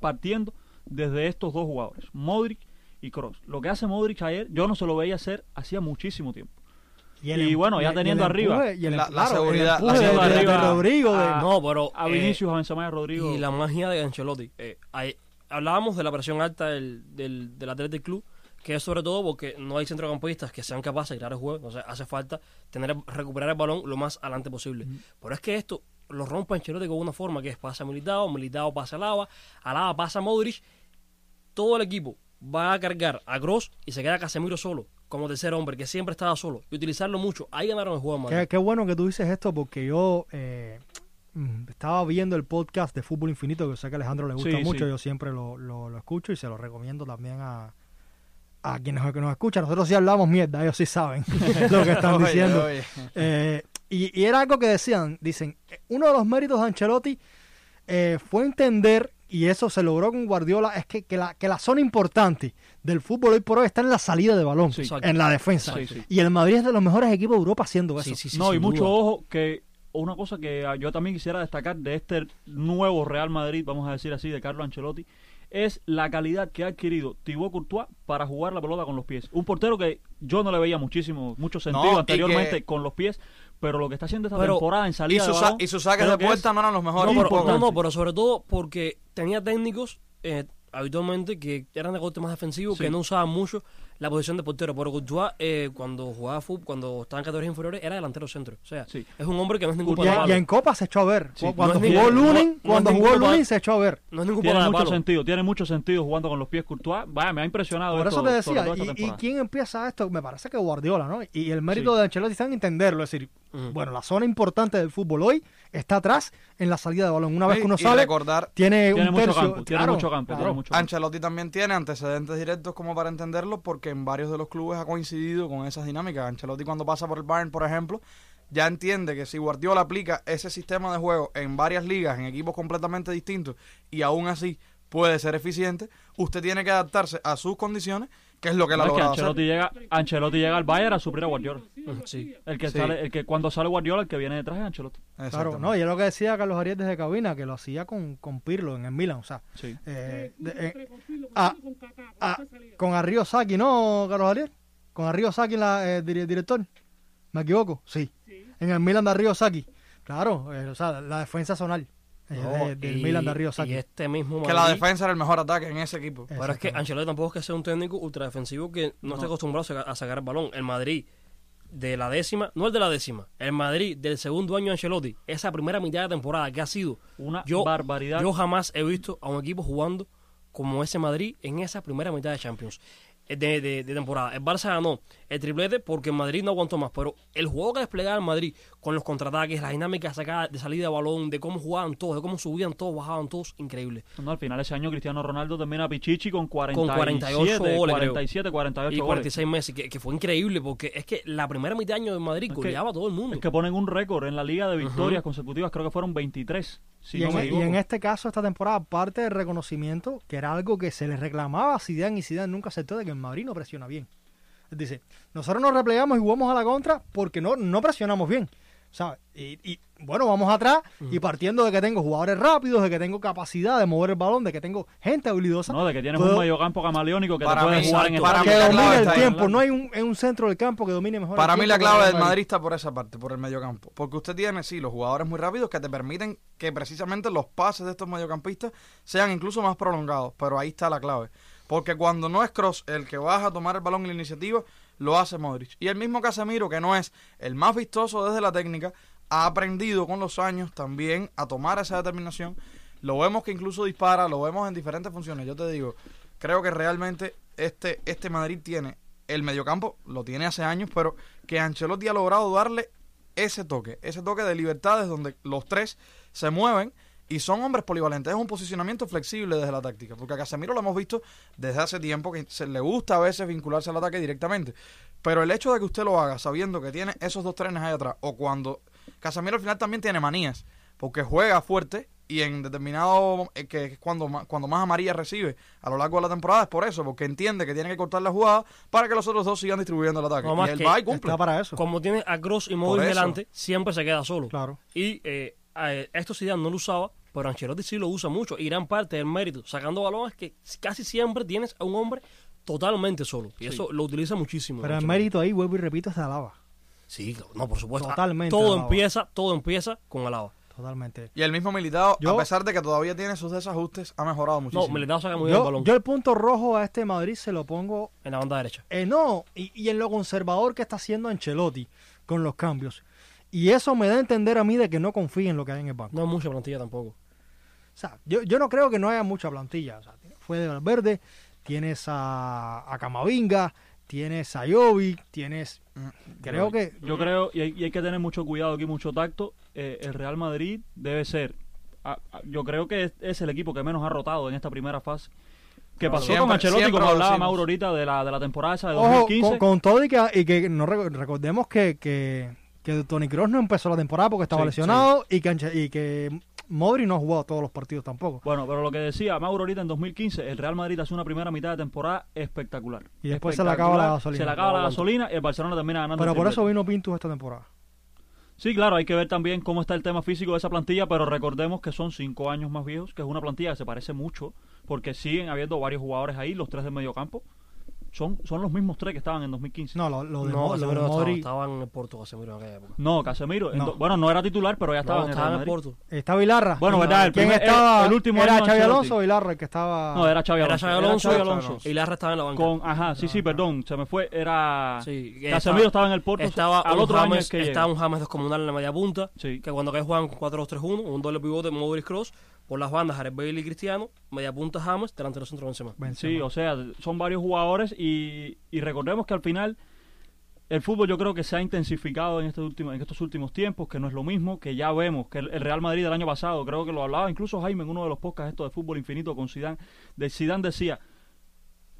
partiendo desde estos dos jugadores, Modric y Kroos. Lo que hace Modric ayer, yo no se lo veía hacer hacía muchísimo tiempo. El Y em- bueno, ya teniendo arriba y la- seguridad, de- Rodrigo. de- a- No, pero... A eh, Vinicius, a Benzema y a Rodrigo. Y la magia de Ancelotti. Eh, hay- hablábamos de la presión alta del, del, del Athletic Club, que es sobre todo porque no hay centrocampistas que sean capaces de crear el juego. Entonces hace falta tener recuperar el balón lo más adelante posible. Pero es que esto lo rompe Ancelotti con una forma que es pasa Militao, Militao pasa a Lava, Alaba pasa a Modric. Todo el equipo va a cargar a Gross y se queda Casemiro solo, como tercer hombre, que siempre estaba solo. Y utilizarlo mucho. Ahí ganaron el juego Madrid. Qué, qué bueno que tú dices esto porque yo, eh, mm, estaba viendo el podcast de Fútbol Infinito, que yo sé que a Alejandro le gusta Sí, mucho, sí. yo siempre lo, lo- lo escucho y se lo recomiendo también a, a quienes que nos escuchan. Nosotros sí hablamos mierda, ellos sí saben <laughs> lo que están Oye, diciendo. oye. Eh, y, y era algo que decían, dicen, eh, uno de los méritos de Ancelotti eh, fue entender, y eso se logró con Guardiola, es que, que la, que la zona importante del fútbol hoy por hoy está en la salida de balón, Sí. en la defensa. Sí, sí. Y el Madrid es de los mejores equipos de Europa haciendo eso. Sí, sí, sí, no, y mucho duda. ojo que una cosa que yo también quisiera destacar de este nuevo Real Madrid, vamos a decir así, de Carlo Ancelotti, es la calidad que ha adquirido Thibaut Courtois para jugar la pelota con los pies. Un portero que yo no le veía muchísimo, mucho sentido No, anteriormente que- con los pies, pero lo que está haciendo esta Pero- temporada en Y, salida de balón, y sus saques de puerta es- no eran los mejores. No, pero, no, no, pero sobre todo porque tenía técnicos eh, habitualmente que eran de corte más defensivo, Sí. que no usaban mucho la posición de portero. Pero Courtois, eh, cuando jugaba fútbol, cuando estaba en categorías inferiores, era delantero centro. O sea, Sí. es un hombre que no es ningún Y, Courtois- palo. y en Copa se echó a ver. Sí, cuando no jugó ni- Lunin, no- cuando jugó. Lunin se echó a ver. No es ningún tiene mucho palo. sentido, tiene mucho sentido jugando con los pies Courtois. Vaya, me ha impresionado Por esto, eso te decía, y, y quién empieza esto? Me parece que Guardiola, ¿no? Y el mérito Sí. de Ancelotti está en entenderlo, es decir, bueno, la zona importante del fútbol hoy está atrás en la salida de balón. Una vez que uno y sale, recordar, tiene, Tiene un mucho tercio. campo, tiene claro, mucho campo, claro. tiene mucho campo. Ancelotti también tiene antecedentes directos como para entenderlo porque en varios de los clubes ha coincidido con esas dinámicas. Ancelotti cuando pasa por el Bayern, por ejemplo, ya entiende que si Guardiola aplica ese sistema de juego en varias ligas, en equipos completamente distintos y aún así puede ser eficiente, usted tiene que adaptarse a sus condiciones, que es lo que él No, ha es que logrado Ancelotti hacer. llega, Ancelotti llega al Bayern a suplir a Guardiola. Sí. El que Sí. sale, el que cuando sale Guardiola, el que viene detrás es Ancelotti. Claro, no, y es lo que decía Carlos Arias desde cabina, que lo hacía con, con Pirlo en el Milan, o sea, Sí. eh, de- eh, ah, ah, con Arrio Saki, ¿no, Carlos Arias? Con Arrio Saki, la, eh, dire- director, ¿me equivoco? Sí. En el Milan de Arrio Saki, claro, eh, o sea, la defensa zonal No, de- del y- Milan de Arrio Y este mismo que la defensa era el mejor ataque en ese equipo. Pero es que. Ancelotti tampoco es que sea un técnico ultra defensivo que no, esté acostumbrado a sacar, el balón. El Madrid de la décima, no el de la décima, el Madrid del segundo año de Ancelotti, esa primera mitad de temporada que ha sido Una yo, barbaridad. Yo jamás he visto a un equipo jugando como ese Madrid en esa primera mitad de Champions. eh, De, de- de temporada. El Barça ganó el triplete porque el Madrid no aguantó más. Pero el juego que desplegaba el Madrid con los contraataques, la dinámica de sacada- de salida de balón, de cómo jugaban todos, de cómo subían todos, bajaban todos, increíble. No, al final ese año Cristiano Ronaldo termina a Pichichi con 47, Con 48 goles, creo. 47, 48 Y goles. 46 Messi, que, que fue increíble porque es que la primera mitad de año de Madrid Es que- goleaba a todo el mundo. Es que ponen un récord en la liga de victorias consecutivas, creo que fueron 23. Si y, no en, me y equivoco. en este caso, esta temporada, aparte del reconocimiento, que era algo que se le reclamaba a Zidane y Zidane nunca aceptó de que el Madrid no presiona bien. Dice, nosotros nos replegamos y jugamos a la contra porque no, no presionamos bien. ¿sabes? Y, y, bueno, vamos atrás y partiendo de que tengo jugadores rápidos, de que tengo capacidad de mover el balón, de que tengo gente habilidosa. No, de que tienes puedo- un mediocampo camaleónico que Para te puede mí, jugar en el para que domine el tiempo. No hay un, en un centro del campo que domine mejor. Para el mí la clave el del Madrid está por esa parte, por el mediocampo. Porque usted tiene, sí, los jugadores muy rápidos que te permiten que precisamente los pases de estos mediocampistas sean incluso más prolongados. Pero ahí está la clave. Porque cuando no es Cross el que baja a tomar el balón en la iniciativa, lo hace Modric. Y el mismo Casemiro, que no es el más vistoso desde la técnica, ha aprendido con los años también a tomar esa determinación. Lo vemos que incluso dispara, lo vemos en diferentes funciones. Yo te digo, creo que realmente este, este Madrid tiene el mediocampo, lo tiene hace años, pero que Ancelotti ha logrado darle ese toque, ese toque de libertades donde los tres se mueven y son hombres polivalentes. Es un posicionamiento flexible desde la táctica, porque a Casemiro lo hemos visto desde hace tiempo que se le gusta a veces vincularse al ataque directamente. Pero el hecho de que usted lo haga sabiendo que tiene esos dos trenes ahí atrás, o cuando Casemiro al final también tiene manías, porque juega fuerte y en determinado, eh, que es cuando, cuando más amarilla recibe a lo largo de la temporada, es por eso, porque entiende que tiene que cortar la jugada para que los otros dos sigan distribuyendo el ataque. No, y él va y cumple. Está para eso. Como tiene a Cross y Modric delante, siempre se queda solo. Claro. Y eh, a- esto Zidane no lo usaba, pero Ancelotti sí lo usa mucho. Y gran parte del mérito sacando balones que casi siempre tienes a un hombre totalmente solo. Y eso lo utiliza muchísimo. Pero el mérito ahí, vuelvo y repito, es de Alaba. Sí, no, por supuesto. Ah, Totalmente Todo Alaba. empieza, todo empieza con Alaba. Totalmente. Y el mismo Militao, Yo- a pesar de que todavía tiene sus desajustes, ha mejorado muchísimo. No, Militao saca muy bien el balón yo el punto rojo a este Madrid se lo pongo en la banda derecha. Eh, no, y, y en lo conservador que está haciendo Ancelotti con los cambios. Y eso me da a entender a mí de que no confía en lo que hay en el banco. No es mucha plantilla tampoco. O sea, yo, yo no creo que no haya mucha plantilla. O sea, fue de Valverde, tienes a, a Camavinga, tienes Sayovic, tienes... Mm, Creo que... Yo creo, y hay, y hay que tener mucho cuidado aquí, mucho tacto. eh, el Real Madrid debe ser, a- a- yo creo que es, es el equipo que menos ha rotado en esta primera fase. Que pasó siempre- con Ancelotti, como hablaba decimos. Mauro ahorita de la, de la temporada esa de Ojo, 2015. con, con todo y que, y que no reco- recordemos que, que, que Tony Kroos no empezó la temporada porque estaba Sí, lesionado y que, Anche- y que Modri no ha jugado todos los partidos tampoco. Bueno, pero lo que decía Mauro ahorita en 2015, el Real Madrid hace una primera mitad de temporada espectacular. Y después se le acaba la gasolina. Se le acaba la gasolina y el Barcelona termina ganando. Pero por eso vino Pintus esta temporada. Sí, claro, hay que ver también cómo está el tema físico de esa plantilla, pero recordemos que son cinco años más viejos, que es una plantilla que se parece mucho, porque siguen habiendo varios jugadores ahí, los tres del mediocampo. Son, son los mismos tres que estaban en 2015. No, lo, lo de, No, Mo- lo de no estaba, Modri estaba en el Porto, Casemiro en aquella época. No, Casemiro. en No. do- bueno, no era titular, pero ya estaba No, en el en. Porto. estaba Vilarra. Bueno, ¿Quién- verdad, el ¿Quién primer- estaba? el- el último ¿Era año Xavi. Alonso o Vilarra el que estaba...? No, era Xavi Era Alonso. Xavi Era Alonso, Xavi Xavi Alonso. Alonso. y Larra estaba en la banca. Con, ajá, sí, sí, perdón, se me fue. Era. Sí, Casemiro estaba en el Porto. Estaba al un otro año James, es que estaba un James descomunal en la media punta, Sí. que cuando que juegan con 4-2-3-1, un doble pivote Modric Cross, por las bandas Jared Bale y Cristiano, media punta James, delantero centro Benzema. Benzema. Sí, o sea, son varios jugadores y, y recordemos que al final el fútbol yo creo que se ha intensificado en, este último, en estos últimos tiempos, que no es lo mismo, que ya vemos que el, el Real Madrid del año pasado, creo que lo hablaba incluso Jaime en uno de los podcasts estos de fútbol infinito con Zidane, de Zidane decía,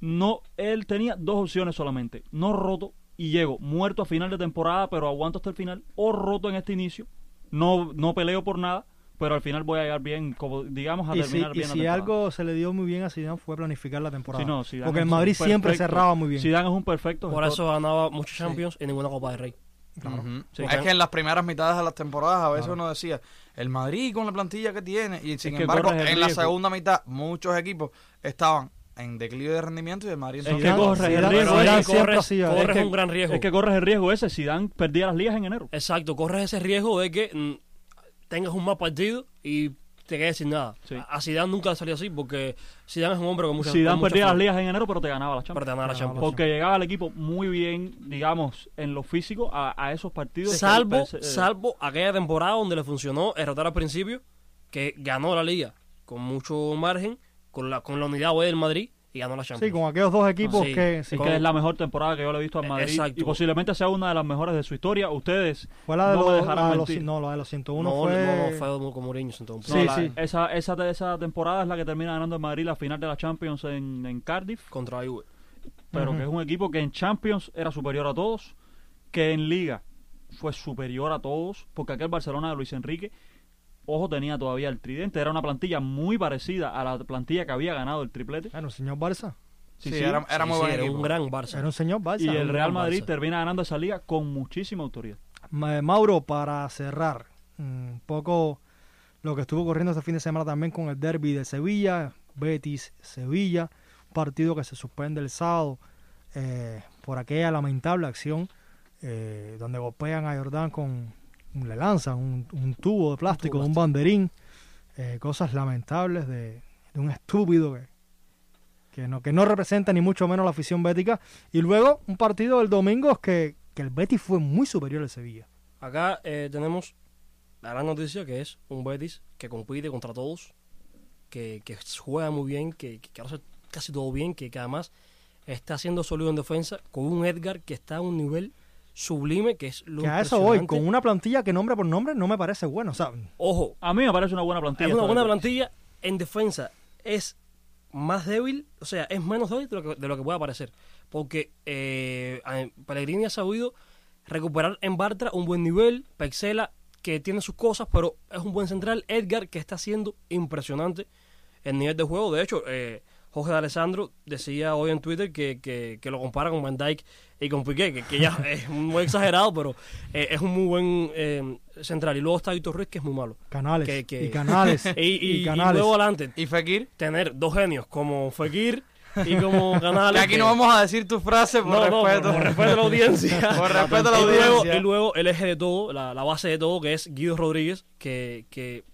no, él tenía dos opciones solamente, no roto y llego muerto a final de temporada, pero aguanto hasta el final, o roto en este inicio, no, no peleo por nada, pero al final voy a llegar bien, como digamos, a Y si, terminar y bien la si temporada. algo se le dio muy bien a Zidane fue planificar la temporada. Sí, no, Zidane porque el Madrid siempre cerraba muy bien. Zidane es un perfecto Por gestor. eso ganaba muchos Champions y ninguna Copa de Rey. Claro. Ujú. Sí. Es que en las primeras mitades de las temporadas a veces Claro. uno decía, el Madrid con la plantilla que tiene, y sin que embargo corres en la segunda mitad muchos equipos estaban en declive de rendimiento y el Madrid Es que corre el riesgo. Corres- corres es que- un gran riesgo. Es que corres el riesgo ese. Zidane perdía las ligas en enero. Exacto, corres ese riesgo de que mm, tengas un mal partido y te quedes sin nada. Sí. A Zidane nunca le salió así porque Zidane es un hombre con mucha Zidane con mucha perdía las ligas en enero, pero te ganaba para Champions. ganar la Ganaba Champions. la Porque llegaba el equipo muy bien, digamos, en lo físico a, a esos partidos. Salvo, PS- eh, salvo aquella temporada donde le funcionó el rotar al principio, que ganó la liga con mucho margen, con la, con la unidad B del Madrid y ganó la Champions. Sí, con aquellos dos equipos Sí. que... es sí, que es la mejor temporada que yo le he visto al Madrid exacto. y posiblemente sea una de las mejores de su historia. Ustedes fue la de, no me los, dejarán la de los-. No, la de los 101 no, fue... no, no, fue con Mourinho entonces. No, Sí, la- sí. Esa, esa, esa temporada es la que termina ganando el Madrid la final de la Champions en, en Cardiff. Contra la Juve. pero que es un equipo que en Champions era superior a todos, que en Liga fue superior a todos, porque aquel Barcelona de Luis Enrique, ojo, tenía todavía el tridente, era una plantilla muy parecida a la plantilla que había ganado el triplete. Bueno, señor Barça. Sí, Sí, era, era Sí, muy sí, buen era un gran Barça. Era un señor Barça. Y el Real Madrid Barça. termina ganando esa liga con muchísima autoridad. Ma- Mauro, para cerrar, un poco lo que estuvo corriendo este fin de semana también con el derby de Sevilla, Betis, Sevilla, un partido que se suspende el sábado eh, por aquella lamentable acción eh, donde golpean a Jordán con, le lanzan un, un tubo de plástico, tubo un banderín, eh, cosas lamentables de, de un estúpido que, que no, que no representa ni mucho menos la afición bética. Y luego un partido del domingo que, que el Betis fue muy superior al Sevilla. Acá eh, tenemos la gran noticia que es un Betis que compite contra todos, que, que juega muy bien, que, que hace casi todo bien, que, que además está siendo sólido en defensa, con un Edgar que está a un nivel sublime, que es lo Que a eso voy, impresionante. con una plantilla que nombre por nombre no me parece bueno. O sea, Ojo, A mí me parece una buena plantilla. es una buena plantilla en defensa. Es más débil, o sea, es menos débil de lo que, de lo que pueda parecer. Porque eh, Pellegrini ha sabido recuperar en Bartra un buen nivel. Pexela, que tiene sus cosas, pero es un buen central. Edgar, que está haciendo impresionante el nivel de juego. De hecho, eh, Jorge de Alessandro decía hoy en Twitter que, que, que lo compara con Van Dijk y con Piqué, que, que ya <laughs> es muy exagerado, pero eh, es un muy buen eh, central. Y luego está Víctor Ruiz, que es muy malo. canales Que- que- y canales <laughs> Y, y- y canales. luego adelante, ¿Y Fekir? tener dos genios como Fekir y como <laughs> Que Canales. aquí que- no vamos a decir tu frase por No, no, respeto. por respeto a la audiencia. Por respeto a la y, luego, audiencia. y luego el eje de todo, la, la base de todo, que es Guido Rodríguez, que, que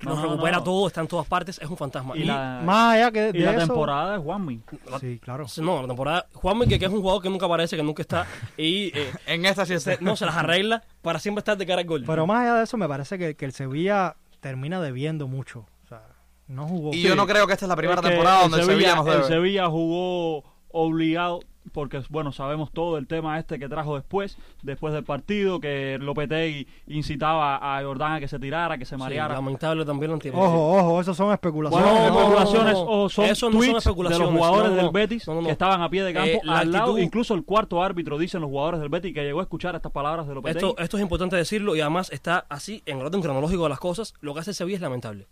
No, nos no, recupera no. todo, está en todas partes, es un fantasma. Y, la, Más allá que de y la eso- temporada de Juanmi. Sí, claro. No, la temporada. Juan Miguel, que es un jugador que nunca aparece, que nunca está, y eh, <laughs> En esta sí se- no se las arregla para siempre estar de cara al gol. Pero más allá de eso, me parece que, que el Sevilla termina debiendo mucho. O sea, no jugó. Y yo no creo que esta es la primera Es que temporada donde el Sevilla, nos el debe. Sevilla jugó obligado. Porque bueno, sabemos todo el tema este que trajo después, después del partido, que Lopetegui incitaba a Jordán a que se tirara, que se Sí, mareara. lamentable también lo entiendo. Ojo, ojo, eso son especulaciones. Bueno, No, no, especulaciones no, no. o son Eso no son tweets de especulaciones, los jugadores no, no, del. Betis No, no, no. que estaban a pie de campo Eh, lado, incluso el cuarto árbitro dicen los jugadores del Betis que llegó a escuchar estas palabras de Lopetegui. Esto, esto es importante decirlo y además está así en el orden cronológico de las cosas. Lo que hace Sevilla es lamentable.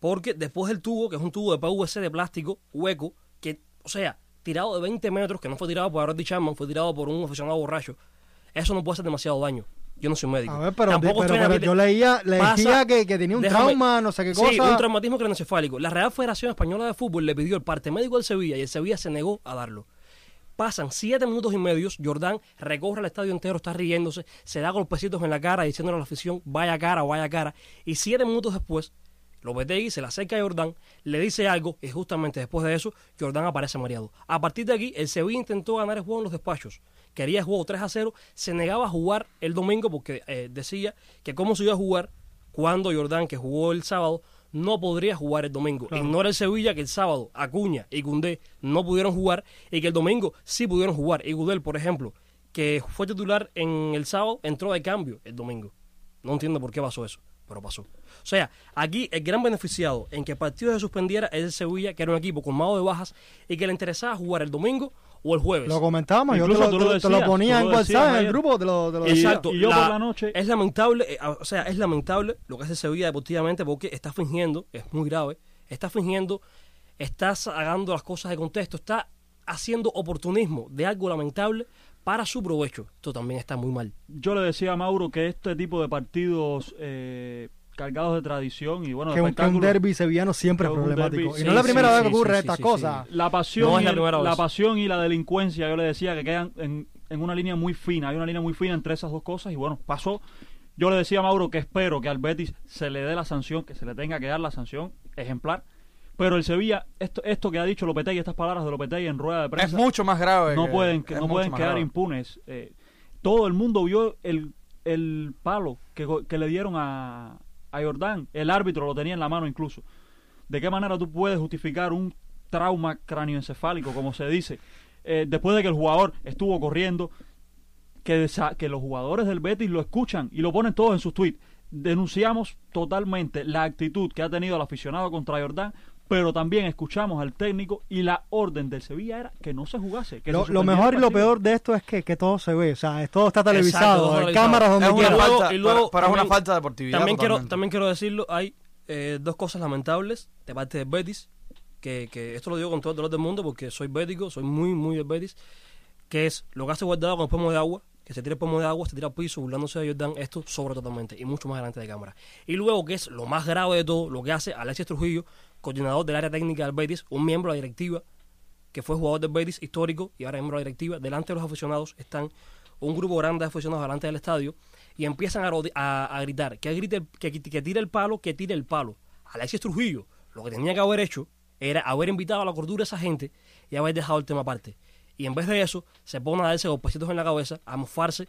Porque después del tubo, que es un tubo de PVC de plástico, hueco, que, o sea, tirado de 20 metros, que no fue tirado por Arodi Chapman, fue tirado por un aficionado borracho, eso no puede hacer demasiado daño. Yo no soy médico. A ver, pero, Tampoco pero- pero piel- yo leía, leía Pasa- que, que tenía un déjame- trauma, no sé qué cosa. Sí, un traumatismo craneoencefálico. La Real Federación Española de Fútbol le pidió el parte médico del Sevilla y el Sevilla se negó a darlo. Pasan siete minutos y medios, Jordán recorre el estadio entero, está riéndose, se da golpecitos en la cara diciéndole a la afición, vaya cara, vaya cara. Y siete minutos después, Lopetegui se le acerca a Jordán, le dice algo y justamente después de eso, Jordán aparece mareado. A partir de aquí, el Sevilla intentó ganar el juego en los despachos. Quería el juego 3 a 0, se negaba a jugar el domingo porque eh, decía que cómo se iba a jugar cuando Jordán, que jugó el sábado, no podría jugar el domingo. Ignora el Sevilla que el sábado Acuña y Gundé no pudieron jugar y que el domingo sí pudieron jugar. Y Gudel, por ejemplo, que fue titular en el sábado, entró de cambio el domingo. No entiendo por qué pasó eso, pero pasó. O sea, aquí el gran beneficiado en que el partido se suspendiera es el Sevilla, que era un equipo con mago de bajas y que le interesaba jugar el domingo o el jueves. Lo comentamos, yo te Incluso lo, lo te, te lo ponía en WhatsApp, en el grupo, te lo, te lo. Exacto. Y yo por la noche- Es lamentable, eh, o sea, es lamentable lo que hace Sevilla deportivamente porque está fingiendo, es muy grave, está fingiendo, está sacando las cosas de contexto, está haciendo oportunismo de algo lamentable para su provecho. Esto también está muy mal. Yo le decía a Mauro que este tipo de partidos eh, cargados de tradición y bueno, de que, un, que un espectáculo, derby sevillano siempre es problemático. y sí, no es la primera sí, vez que sí, ocurre sí, estas sí, cosas. la pasión, No es y la el- primera la vez. pasión y la delincuencia, yo le decía que quedan en, en una línea muy fina, hay una línea muy fina entre esas dos cosas y bueno, pasó. Yo le decía a Mauro que espero que al Betis se le dé la sanción, que se le tenga que dar la sanción ejemplar. Pero el Sevilla, esto, esto que ha dicho Lopetegui, estas palabras de Lopetegui en rueda de Es prensa, mucho más grave. no que- pueden, es no pueden quedar grave. impunes. Eh, todo el mundo vio el, el palo que, que le dieron a, a Jordán. El árbitro lo tenía en la mano incluso. ¿De qué manera tú puedes justificar un trauma cráneoencefálico, como se dice, eh, después de que el jugador estuvo corriendo, que, desa- que los jugadores del Betis lo escuchan y lo ponen todos en sus tweets? Denunciamos totalmente la actitud que ha tenido el aficionado contra Jordán, pero también escuchamos al técnico y la orden del Sevilla era que no se jugase. Que Lo, se lo suspendiera mejor y lo peor de esto es que, que todo se ve, o sea, es- todo está Exacto, televisado, todo hay cámaras donde quiera. falta, y luego pero, pero es una también- falta de deportividad. También quiero, también quiero decirlo, hay eh, dos cosas lamentables de parte del Betis, que, que esto lo digo con todo el dolor del mundo porque soy bético, soy muy, muy del Betis, que es lo que hace guardado con el pomo de agua, que se tira el pomo de agua, se tira al piso, burlándose de Jordan, esto sobra totalmente y mucho más delante de cámara. Y luego, que es lo más grave de todo, lo que hace Alexis Trujillo, coordinador del área técnica del Betis, un miembro de la directiva, que fue jugador del Betis histórico y ahora miembro de la directiva, delante de los aficionados están un grupo grande de aficionados delante del estadio y empiezan a, gritar que, grite el- que, que tire el palo, que tire el palo. Alexis Trujillo lo que tenía que haber hecho era haber invitado a la cordura a esa gente y haber dejado el tema aparte. Y en vez de eso, se pone a darse golpecitos en la cabeza, a mofarse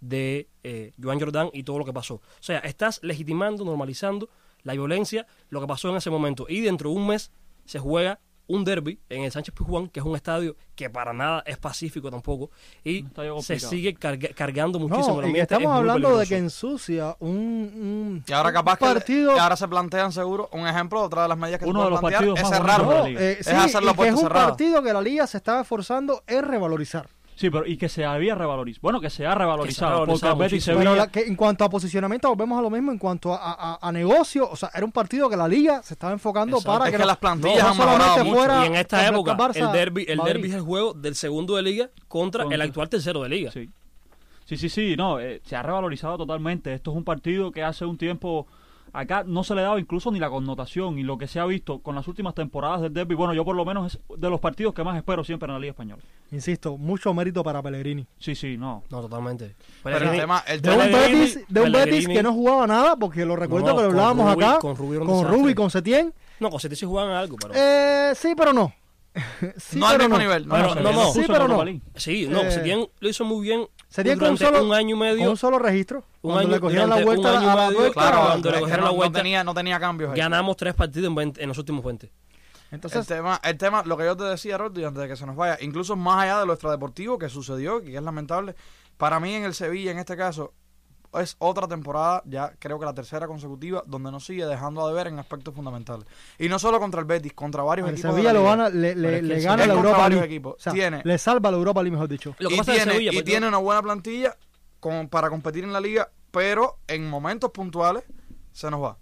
de eh, Joan Jordán y todo lo que pasó. O sea, estás legitimando, normalizando la violencia, lo que pasó en ese momento. Y dentro de un mes se juega un derby en el Sánchez Pizjuán, que es un estadio que para nada es pacífico tampoco, y se sigue carga- cargando muchísimo No, y que estamos es hablando de que ensucia un, un- Y ahora un capaz que partido. y ahora se plantean seguro un ejemplo, otra de las medidas que se Uno de pueden los plantear partidos es más cerrarlo. de No, la liga. eh, Es sí, hacerlo y que puerta es un cerrada. partido que la liga se estaba esforzando en revalorizar. Sí, pero y que se había revalorizado. Bueno, que se ha revalorizado. porque el Betis muchísimo. Pero la- que en cuanto a posicionamiento, volvemos a lo mismo. En cuanto a, a- a negocio, o sea, era un partido que la liga se estaba enfocando Exacto. para Es que, que las plantillas no han mejorado mucho. y en esta época, Barça, el derby, el derby es el juego del segundo de liga contra, Contra- el actual tercero de liga. Sí. Sí, sí, sí, no, eh, se ha revalorizado totalmente. Esto es un partido que hace un tiempo acá no se le daba incluso ni la connotación y lo que se ha visto con las últimas temporadas del derby. Bueno, yo por lo menos es de los partidos que más espero siempre en la Liga Española. Insisto, mucho mérito para Pellegrini. Sí, sí, no. No, totalmente. Pero el tema, el De tema un Betis, de un Betis Pellegrini- que no jugaba nada, porque lo recuerdo No, que lo hablábamos Rubí- acá. con un con. Rubí, con Setién. No, con City sí jugaban algo, pero... Eh, sí, pero no. <laughs> sí, no al mismo no. nivel. No, Bueno, no, no. Sí, pero no. Sí, no, Eh, Setién lo hizo muy bien Setién con solo, un año y medio. un solo registro. Un cuando año- le cogieron la vuelta un año a la medio, vuelta. Claro, cuando le cogieron no, la vuelta, no tenía, no tenía cambios. ahí. Ganamos tres partidos en, 20 en los últimos 20. Entonces, el tema, el tema, lo que yo te decía, Rodri, antes de que se nos vaya, incluso más allá de lo extradeportivo que sucedió, que es lamentable, para mí en el Sevilla, en este caso, es otra temporada, ya creo que la tercera consecutiva, donde nos sigue dejando a deber en aspectos fundamentales. Y no solo contra el Betis, contra varios el equipos. Sevilla de la lo liga. gana, le, le- Pero es que le el gana la Europa League. equipos. O sea, Tiene- le salva la Europa League, mejor dicho. Lo que y pasa de tiene, Sevilla, y pues, tiene una buena plantilla como para competir en la liga, pero en momentos puntuales se nos va.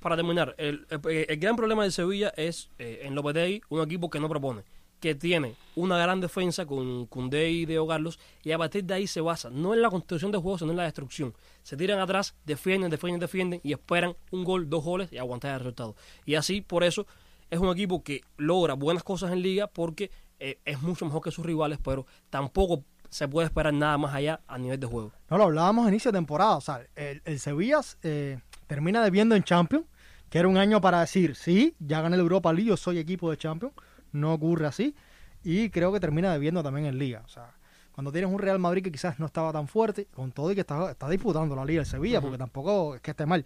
para terminar, el, el- el gran problema del Sevilla es eh, en Lopetegui, un equipo que no propone, que tiene una gran defensa con Koundé y Diego Carlos, y a partir de ahí se basa, no en la construcción de juegos, sino en la destrucción. Se tiran atrás, defienden, defienden, defienden, y esperan un gol, dos goles y aguantar el resultado. Y así, por eso, es un equipo que logra buenas cosas en liga porque eh, es mucho mejor que sus rivales, pero tampoco se puede esperar nada más allá a nivel de juego. No, lo hablábamos a inicio de temporada. O sea, el, el Sevilla eh, termina debiendo en Champions, que era un año para decir, sí, ya gané la Europa League, yo soy equipo de Champions. No ocurre así. Y creo que termina debiendo también en Liga. O sea, cuando tienes un Real Madrid que quizás no estaba tan fuerte, con todo y que está, está disputando la Liga el Sevilla, porque tampoco es que esté mal.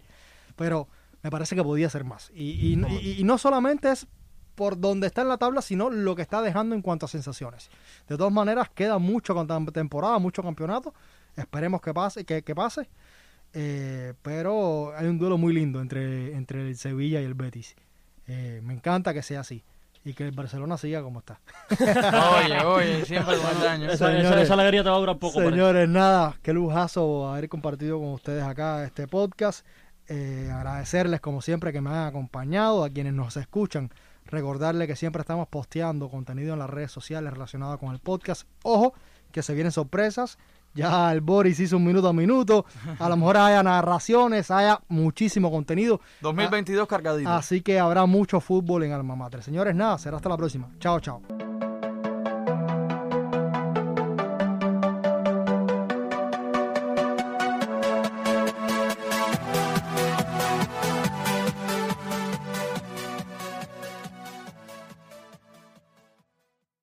Pero me parece que podía ser más. Y, y- y- y no solamente es por donde está en la tabla, sino lo que está dejando en cuanto a sensaciones. De todas maneras, queda mucho con tem- temporada, mucho campeonato. Esperemos que pase, que, que pase. Eh, pero hay un duelo muy lindo entre, entre el Sevilla y el Betis. Eh, me encanta que sea así. Y que el Barcelona siga como está. Oye, oye, siempre con el daño. Esa, esa- Señores. esa alegría te va a durar poco. parece. Señores, nada, qué lujazo haber compartido con ustedes acá este podcast. Eh, agradecerles como siempre que me han acompañado, a quienes nos escuchan. Recordarles que siempre estamos posteando contenido en las redes sociales relacionado con el podcast. Ojo, que se vienen sorpresas. Ya el Boris hizo un minuto a minuto. A lo mejor haya narraciones, haya muchísimo contenido. 2022 cargadito. Así que habrá mucho fútbol en Alma Mater. Señores, nada, será hasta la próxima. Chao, chao.